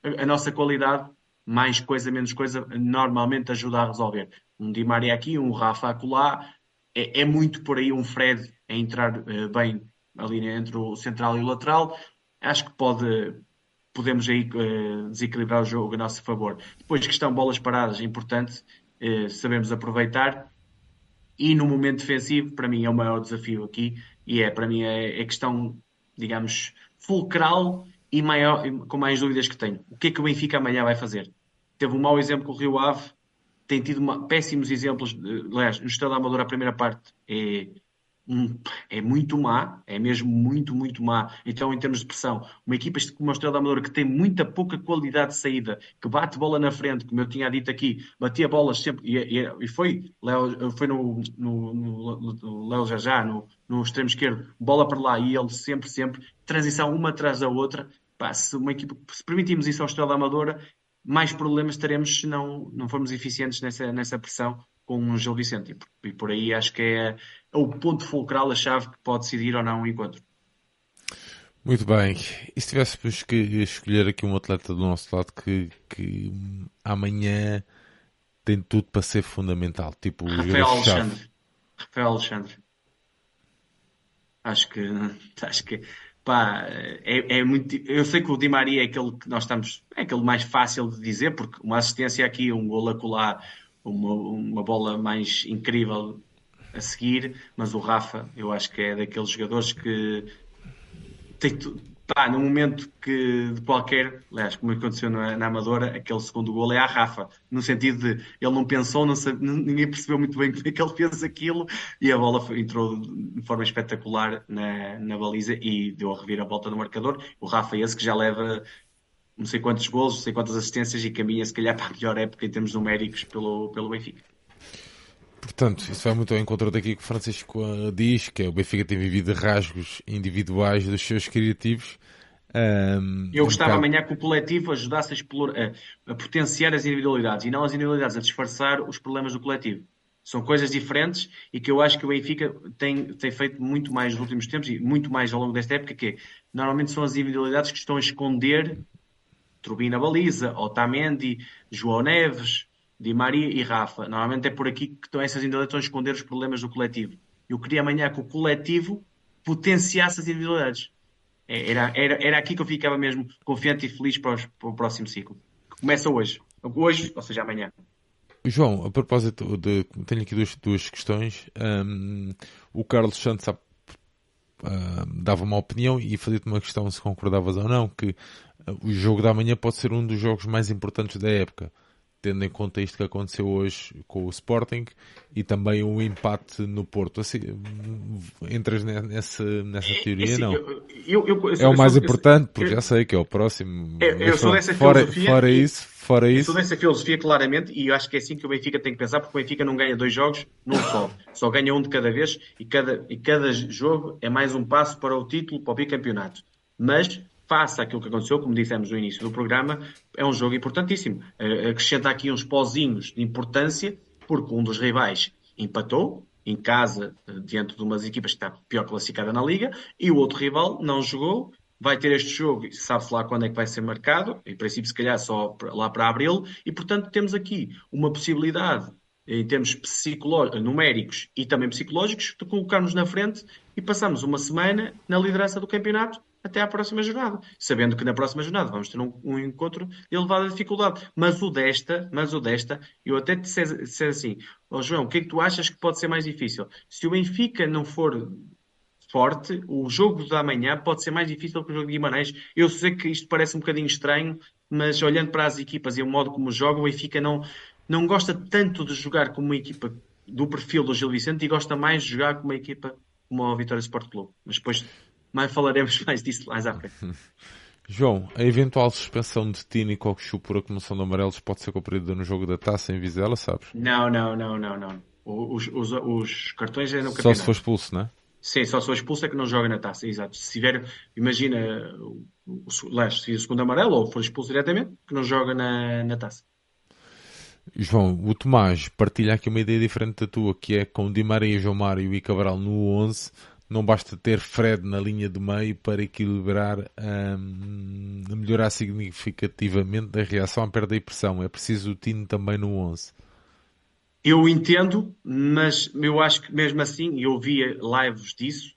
a nossa qualidade, mais coisa, menos coisa, normalmente ajuda a resolver. Um Di Maria aqui, um Rafa acolá, é, é muito por aí um Fred a entrar uh, bem ali entre o central e o lateral, acho que pode podemos aí uh, desequilibrar o jogo a nosso favor. Depois, questão bolas paradas, importante, uh, sabemos aproveitar. E no momento defensivo, para mim é o maior desafio aqui, e é para mim é, é questão, digamos, fulcral e maior, com mais dúvidas que tenho. O que é que o Benfica amanhã vai fazer? Teve um mau exemplo com o Rio Ave, tem tido uma, péssimos exemplos, aliás, no Estado da Amadora a primeira parte é é muito má, é mesmo muito, muito má. Então, em termos de pressão, uma equipa como a Estrela Amadora que tem muita pouca qualidade de saída, que bate bola na frente, como eu tinha dito aqui, batia bolas sempre, e, e, e foi, Leo, foi no, no, no, no Léo Jajá, no, no extremo esquerdo, bola para lá, e ele sempre, sempre, transição uma atrás da outra. Pá, se uma equipa, se permitirmos isso ao Estrela Amadora, mais problemas teremos se não, não formos eficientes nessa, nessa pressão com o Gil Vicente. E, e por aí acho que é, é, o ponto fulcral, a chave que pode decidir ou não o encontro. Muito bem. E se tivéssemos que escolher aqui um atleta do nosso lado que, que amanhã tem tudo para ser fundamental, tipo Rafael Alexandre. Rafael Alexandre. Acho que acho que pá, é, é, muito. Eu sei que o Di Maria é aquele que nós estamos. É aquele mais fácil de dizer, porque uma assistência aqui, um gol acolá, uma, uma bola mais incrível a seguir, mas o Rafa, eu acho que é daqueles jogadores que tem, pá, no momento que de qualquer, aliás, como aconteceu na, na Amadora, aquele segundo gol é a Rafa, no sentido de ele não pensou, não sabe, ninguém percebeu muito bem como é que ele fez aquilo e a bola foi, entrou de forma espetacular na, na baliza e deu a reviravolta no marcador. O Rafa, esse que já leva não sei quantos gols, não sei quantas assistências e caminha se calhar para a melhor época em termos numéricos pelo, pelo Benfica. Portanto, isso vai muito ao encontro daqui que o Francisco uh, diz, que é o Benfica tem vivido rasgos individuais dos seus criativos. Um, Eu gostava um amanhã que o coletivo ajudasse a, explorar, a, a, potenciar as individualidades e não as individualidades a disfarçar os problemas do coletivo. São coisas diferentes e que eu acho que o Benfica tem, tem feito muito mais nos últimos tempos e muito mais ao longo desta época, que é, normalmente são as individualidades que estão a esconder Turbina Baliza, Otamendi, João Neves, Di Maria e Rafa. Normalmente é por aqui que estão essas individualidades a esconder os problemas do coletivo. Eu queria amanhã que o coletivo potenciasse as individualidades. É, era, era, era aqui que eu ficava mesmo confiante e feliz para, os, para o próximo ciclo. Que começa hoje. Hoje, ou seja, amanhã. João, a propósito de. Tenho aqui duas, duas questões. Um, o Carlos Santos uh, dava uma opinião e fazia-te uma questão se concordavas ou não, que o jogo da manhã pode ser um dos jogos mais importantes da época, tendo em conta isto que aconteceu hoje com o Sporting e também o empate no Porto. Assim, entras nessa, nessa é, teoria, não? Eu, eu, eu, é o mais importante, porque já sei que é o próximo. eu sou dessa fora, filosofia. Fora isso, fora isso. sou dessa filosofia, claramente, e eu acho que é assim que o Benfica tem que pensar, porque o Benfica não ganha dois jogos num só. Só ganha um de cada vez e cada, e cada jogo é mais um passo para o título, para o bicampeonato. Mas face àquilo que aconteceu, como dissemos no início do programa, é um jogo importantíssimo. Uh, acrescenta aqui uns pozinhos de importância, porque um dos rivais empatou em casa, uh, diante de umas equipas que está pior classificada na Liga, e o outro rival não jogou, vai ter este jogo, sabe-se lá quando é que vai ser marcado, em princípio se calhar só lá para abril, e portanto temos aqui uma possibilidade em termos numéricos e também psicológicos, de colocarmos na frente e passamos uma semana na liderança do campeonato até à próxima jornada, sabendo que na próxima jornada vamos ter um, um encontro de elevada dificuldade. Mas o desta, mas o desta, eu até te disser, assim, oh, João, o que é que tu achas que pode ser mais difícil? Se o Benfica não for forte, o jogo da manhã pode ser mais difícil que o jogo de Guimarães. Eu sei que isto parece um bocadinho estranho, mas olhando para as equipas e o modo como jogam, o Benfica não, não gosta tanto de jogar como uma equipa do perfil do Gil Vicente e gosta mais de jogar como uma equipa como a Vitória Sport Clube. Mas depois mais falaremos mais disso mais à frente. João, a eventual suspensão de Tino e Coxu por acumulação de amarelos pode ser cumprida no jogo da taça em Vizela, sabes? Não, não, não, não, não. Os, os, os cartões é no campeonato. Só se for expulso, não é? Sim, só se for expulso é que não joga na taça, exato. Se tiver, imagina, o, o, se o segundo amarelo ou for expulso diretamente, que não joga na, na taça. João, o Tomás partilha aqui uma ideia diferente da tua, que é com Di Maria, João Mário e Cabral no 11, não basta ter Fred na linha de meio para equilibrar, um, melhorar significativamente a reação à perda de pressão. É preciso o Tino também no 11. Eu entendo, mas eu acho que mesmo assim, eu via lives disso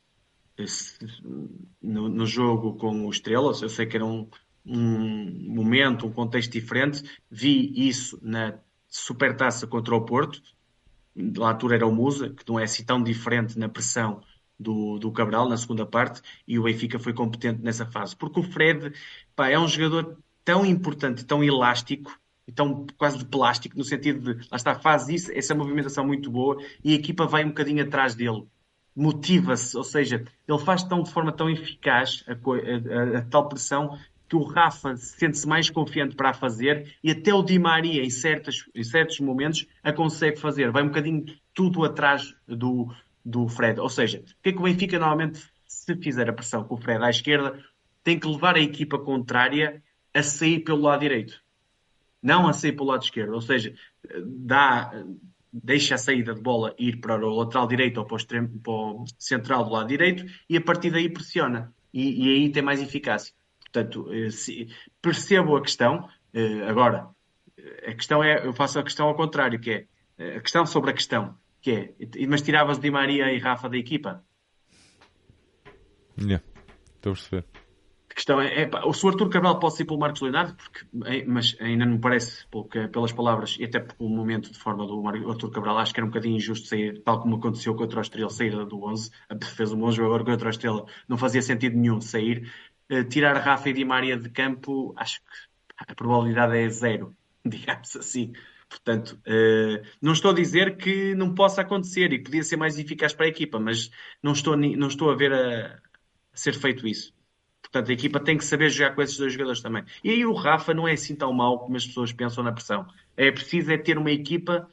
no, no jogo com o Estrelas, eu sei que era um, um momento, um contexto diferente, vi isso na Supertaça contra o Porto, lá altura era o Musa, que não é assim tão diferente na pressão do, do Cabral na segunda parte, e o Benfica foi competente nessa fase, porque o Fred pá, é um jogador tão importante, tão elástico, então quase de plástico, no sentido de, lá está, faz isso, essa movimentação muito boa e a equipa vai um bocadinho atrás dele. Motiva-se, ou seja, ele faz tão, de forma tão eficaz a, a, a, a tal pressão que o Rafa sente-se mais confiante para a fazer e até o Di Maria, em, certos em certos momentos, a consegue fazer. Vai um bocadinho tudo atrás do, do Fred. Ou seja, o que é que o Benfica normalmente, se fizer a pressão com o Fred à esquerda, tem que levar a equipa contrária a sair pelo lado direito não a sair para o lado esquerdo, ou seja, dá, deixa a saída de bola ir para o lateral direito ou para o, extremo, para o central do lado direito e a partir daí pressiona e, e aí tem mais eficácia. Portanto, eh, se, percebo a questão. Eh, agora, a questão é, eu faço a questão ao contrário, que é a questão sobre a questão, que é, mas tiravas Di Maria e Rafa da equipa? Yeah, estou a perceber questão é, é o se o Arthur Cabral pode ser pelo Marcos Leonardo, porque, é, mas ainda não me parece, porque, pelas palavras e até pelo momento de forma do Arthur Cabral, acho que era um bocadinho injusto sair, tal como aconteceu contra o Estrela, sair do 11, fez um bom jogo agora contra o Estrela, não fazia sentido nenhum sair. Uh, tirar Rafa e Di Maria de campo, acho que a probabilidade é zero, digamos assim. Portanto, uh, não estou a dizer que não possa acontecer e podia ser mais eficaz para a equipa, mas não estou, não estou a ver a, a ser feito isso. Portanto, a equipa tem que saber jogar com esses dois jogadores também. E aí o Rafa não é assim tão mau como as pessoas pensam na pressão. É preciso é ter uma equipa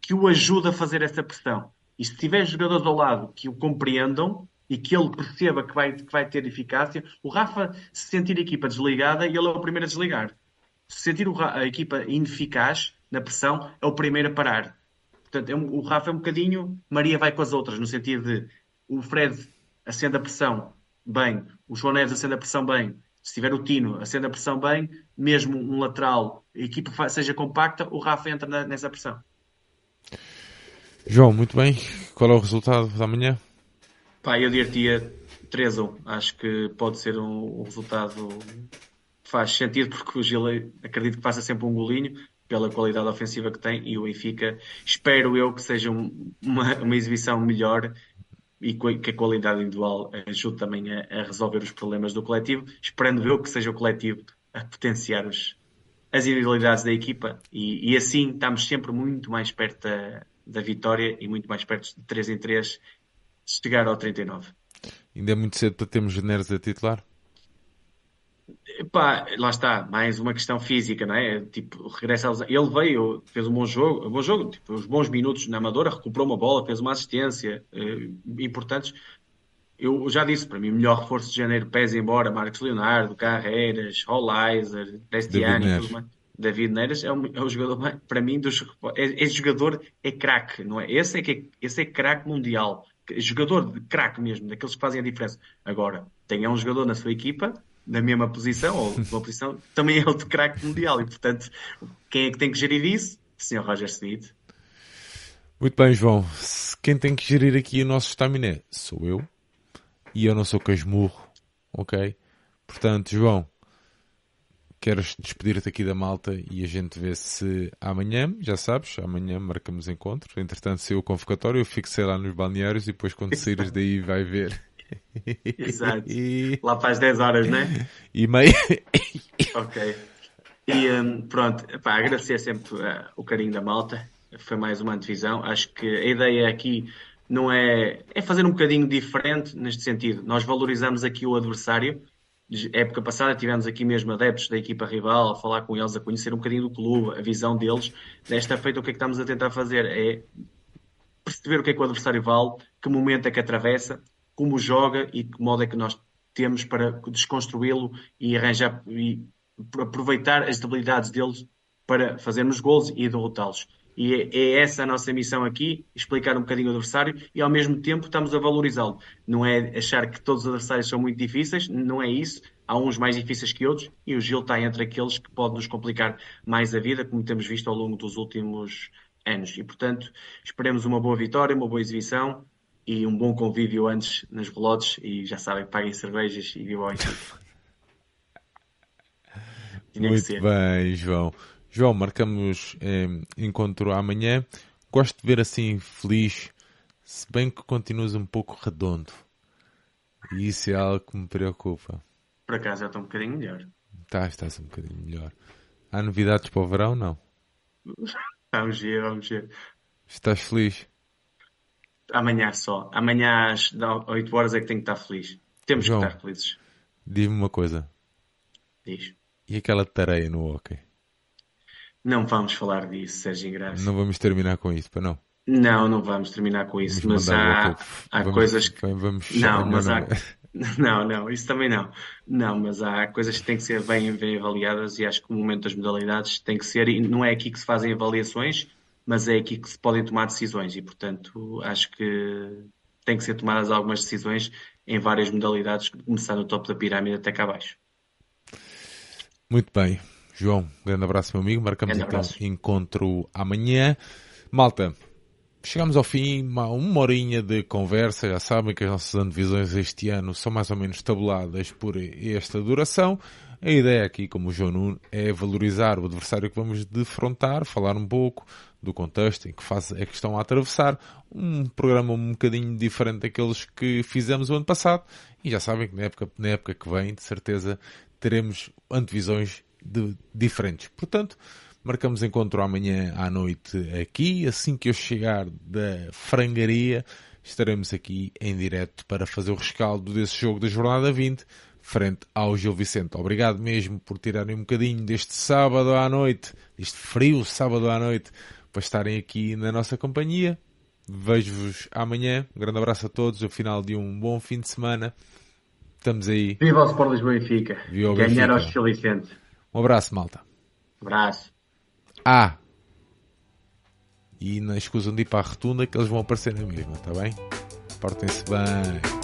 que o ajude a fazer essa pressão. E se tiver jogadores ao lado que o compreendam e que ele perceba que vai, que vai ter eficácia, o Rafa, se sentir a equipa desligada, ele é o primeiro a desligar. Se sentir a equipa ineficaz na pressão, é o primeiro a parar. Portanto, é um, o Rafa é um bocadinho, Maria vai com as outras, no sentido de o Fred acende a pressão, bem, o João Neves acende a pressão bem, se tiver o Tino acende a pressão bem, mesmo um lateral, a equipa seja compacta, o Rafa entra nessa pressão. João, muito bem. Qual é o resultado da manhã? Pá, eu diria 3 1. Acho que pode ser um, um resultado faz sentido, porque o Gil acredito que faça sempre um golinho pela qualidade ofensiva que tem e o Benfica espero eu que seja um, uma, uma exibição melhor e que a qualidade individual ajude também a, a, resolver os problemas do coletivo, esperando eu que seja o coletivo a potenciar os, as individualidades da equipa e, e, assim estamos sempre muito mais perto da, da, vitória e muito mais perto de 3 em 3 chegar ao 39. Ainda é muito cedo para termos Neres a titular? Epá, lá está, mais uma questão física, não é? Tipo, regressa aos... Ele veio, fez um bom jogo, um bom jogo, tipo, uns bons minutos na Amadora, recuperou uma bola, fez uma assistência eh, importantes. Eu já disse, para mim, o melhor reforço de janeiro pese embora Marcos Leonardo, Carreiras, Hollizer, Destiani, David Neres é, um, é o jogador, para mim, dos, é, esse jogador é craque, não é? Esse é, que é, esse é craque mundial, jogador de craque mesmo, daqueles que fazem a diferença. Agora, tem um jogador na sua equipa na mesma posição, ou numa posição, também é outro craque mundial. E, portanto, quem é que tem que gerir isso? O Sr. Roger Smith. Muito bem, João. Quem tem que gerir aqui o nosso estaminé sou eu. E eu não sou casmurro, ok? Portanto, João, queres despedir-te aqui da malta e a gente vê se amanhã, já sabes, amanhã marcamos encontro. Entretanto, se o convocatório, eu fixei lá nos balneários e depois quando saíres daí vai ver Exato. Lá faz 10 horas, né? E meia. ok. E um, pronto, pá, agradecer sempre uh, o carinho da malta. Foi mais uma antevisão. Acho que a ideia aqui não é, é fazer um bocadinho diferente neste sentido. Nós valorizamos aqui o adversário. Época passada tivemos aqui mesmo adeptos da equipa rival a falar com eles, a conhecer um bocadinho do clube, a visão deles. Desta feita, o que é que estamos a tentar fazer é perceber o que é que o adversário vale, que momento é que atravessa, como joga e que modo é que nós temos para desconstruí-lo e arranjar e aproveitar as debilidades deles para fazermos gols e derrotá-los. E é, é, essa a nossa missão aqui, explicar um bocadinho o adversário e ao mesmo tempo estamos a valorizá-lo. Não é achar que todos os adversários são muito difíceis, não é isso. Há uns mais difíceis que outros e o Gil está entre aqueles que pode nos complicar mais a vida, como temos visto ao longo dos últimos anos. E portanto, esperemos uma boa vitória, uma boa exibição e um bom convívio antes nas relotes e já sabem, paguem cervejas e vivam Muito bem, João. João, marcamos eh, encontro amanhã. Gosto de ver assim feliz, se bem que continuas um pouco redondo. E isso é algo que me preocupa. Por acaso já estou um bocadinho melhor. Tá, estás um bocadinho melhor. Há novidades para o verão? Não. vamos ver, vamos ver. Estás feliz? Amanhã só. Amanhã às 8 horas é que tenho que estar feliz. Temos João, que estar felizes. Diz-me uma coisa. Diz. E aquela tareia no hockey? Não vamos falar disso, Sérgio Ingraça. Não vamos terminar com isso, para não? Não, não vamos terminar com isso, vamos mas há, há vamos, coisas que. Vamos não, mas não, há. Não, não, isso também não. Não, mas há coisas que têm que ser bem, bem avaliadas e acho que o momento das modalidades tem que ser, e não é aqui que se fazem avaliações, mas é aqui que se podem tomar decisões e, portanto, acho que tem que ser tomadas algumas decisões em várias modalidades, começando no topo da pirâmide até cá abaixo. Muito bem. João, grande abraço, meu amigo. Marcamos grande então abraço. encontro amanhã. Malta, chegamos ao fim, uma horinha de conversa. Já sabem que as nossas antevisões este ano são mais ou menos tabuladas por esta duração. A ideia aqui, como o João Nuno, é valorizar o adversário que vamos defrontar, falar um pouco do contexto em que faz, é que estão a atravessar. Um programa um bocadinho diferente daqueles que fizemos o ano passado. E já sabem que na época, na época que vem, de certeza, teremos antevisões de, diferentes. Portanto, marcamos encontro amanhã à noite aqui. Assim que eu chegar da frangaria, estaremos aqui em direto para fazer o rescaldo desse jogo da jornada 20 frente ao Gil Vicente. Obrigado mesmo por tirarem um bocadinho deste sábado à noite, deste frio sábado à noite, para estarem aqui na nossa companhia. Vejo-vos amanhã. Um grande abraço a todos. O final de um bom fim de semana. Estamos aí. Viva o Sport Lisboa Benfica. Viva o Ganhar ao Gil Vicente. Um abraço, malta. Um abraço. Ah! E não escusam de ir para a rotunda que eles vão aparecer na mesma, está bem? Portem-se bem.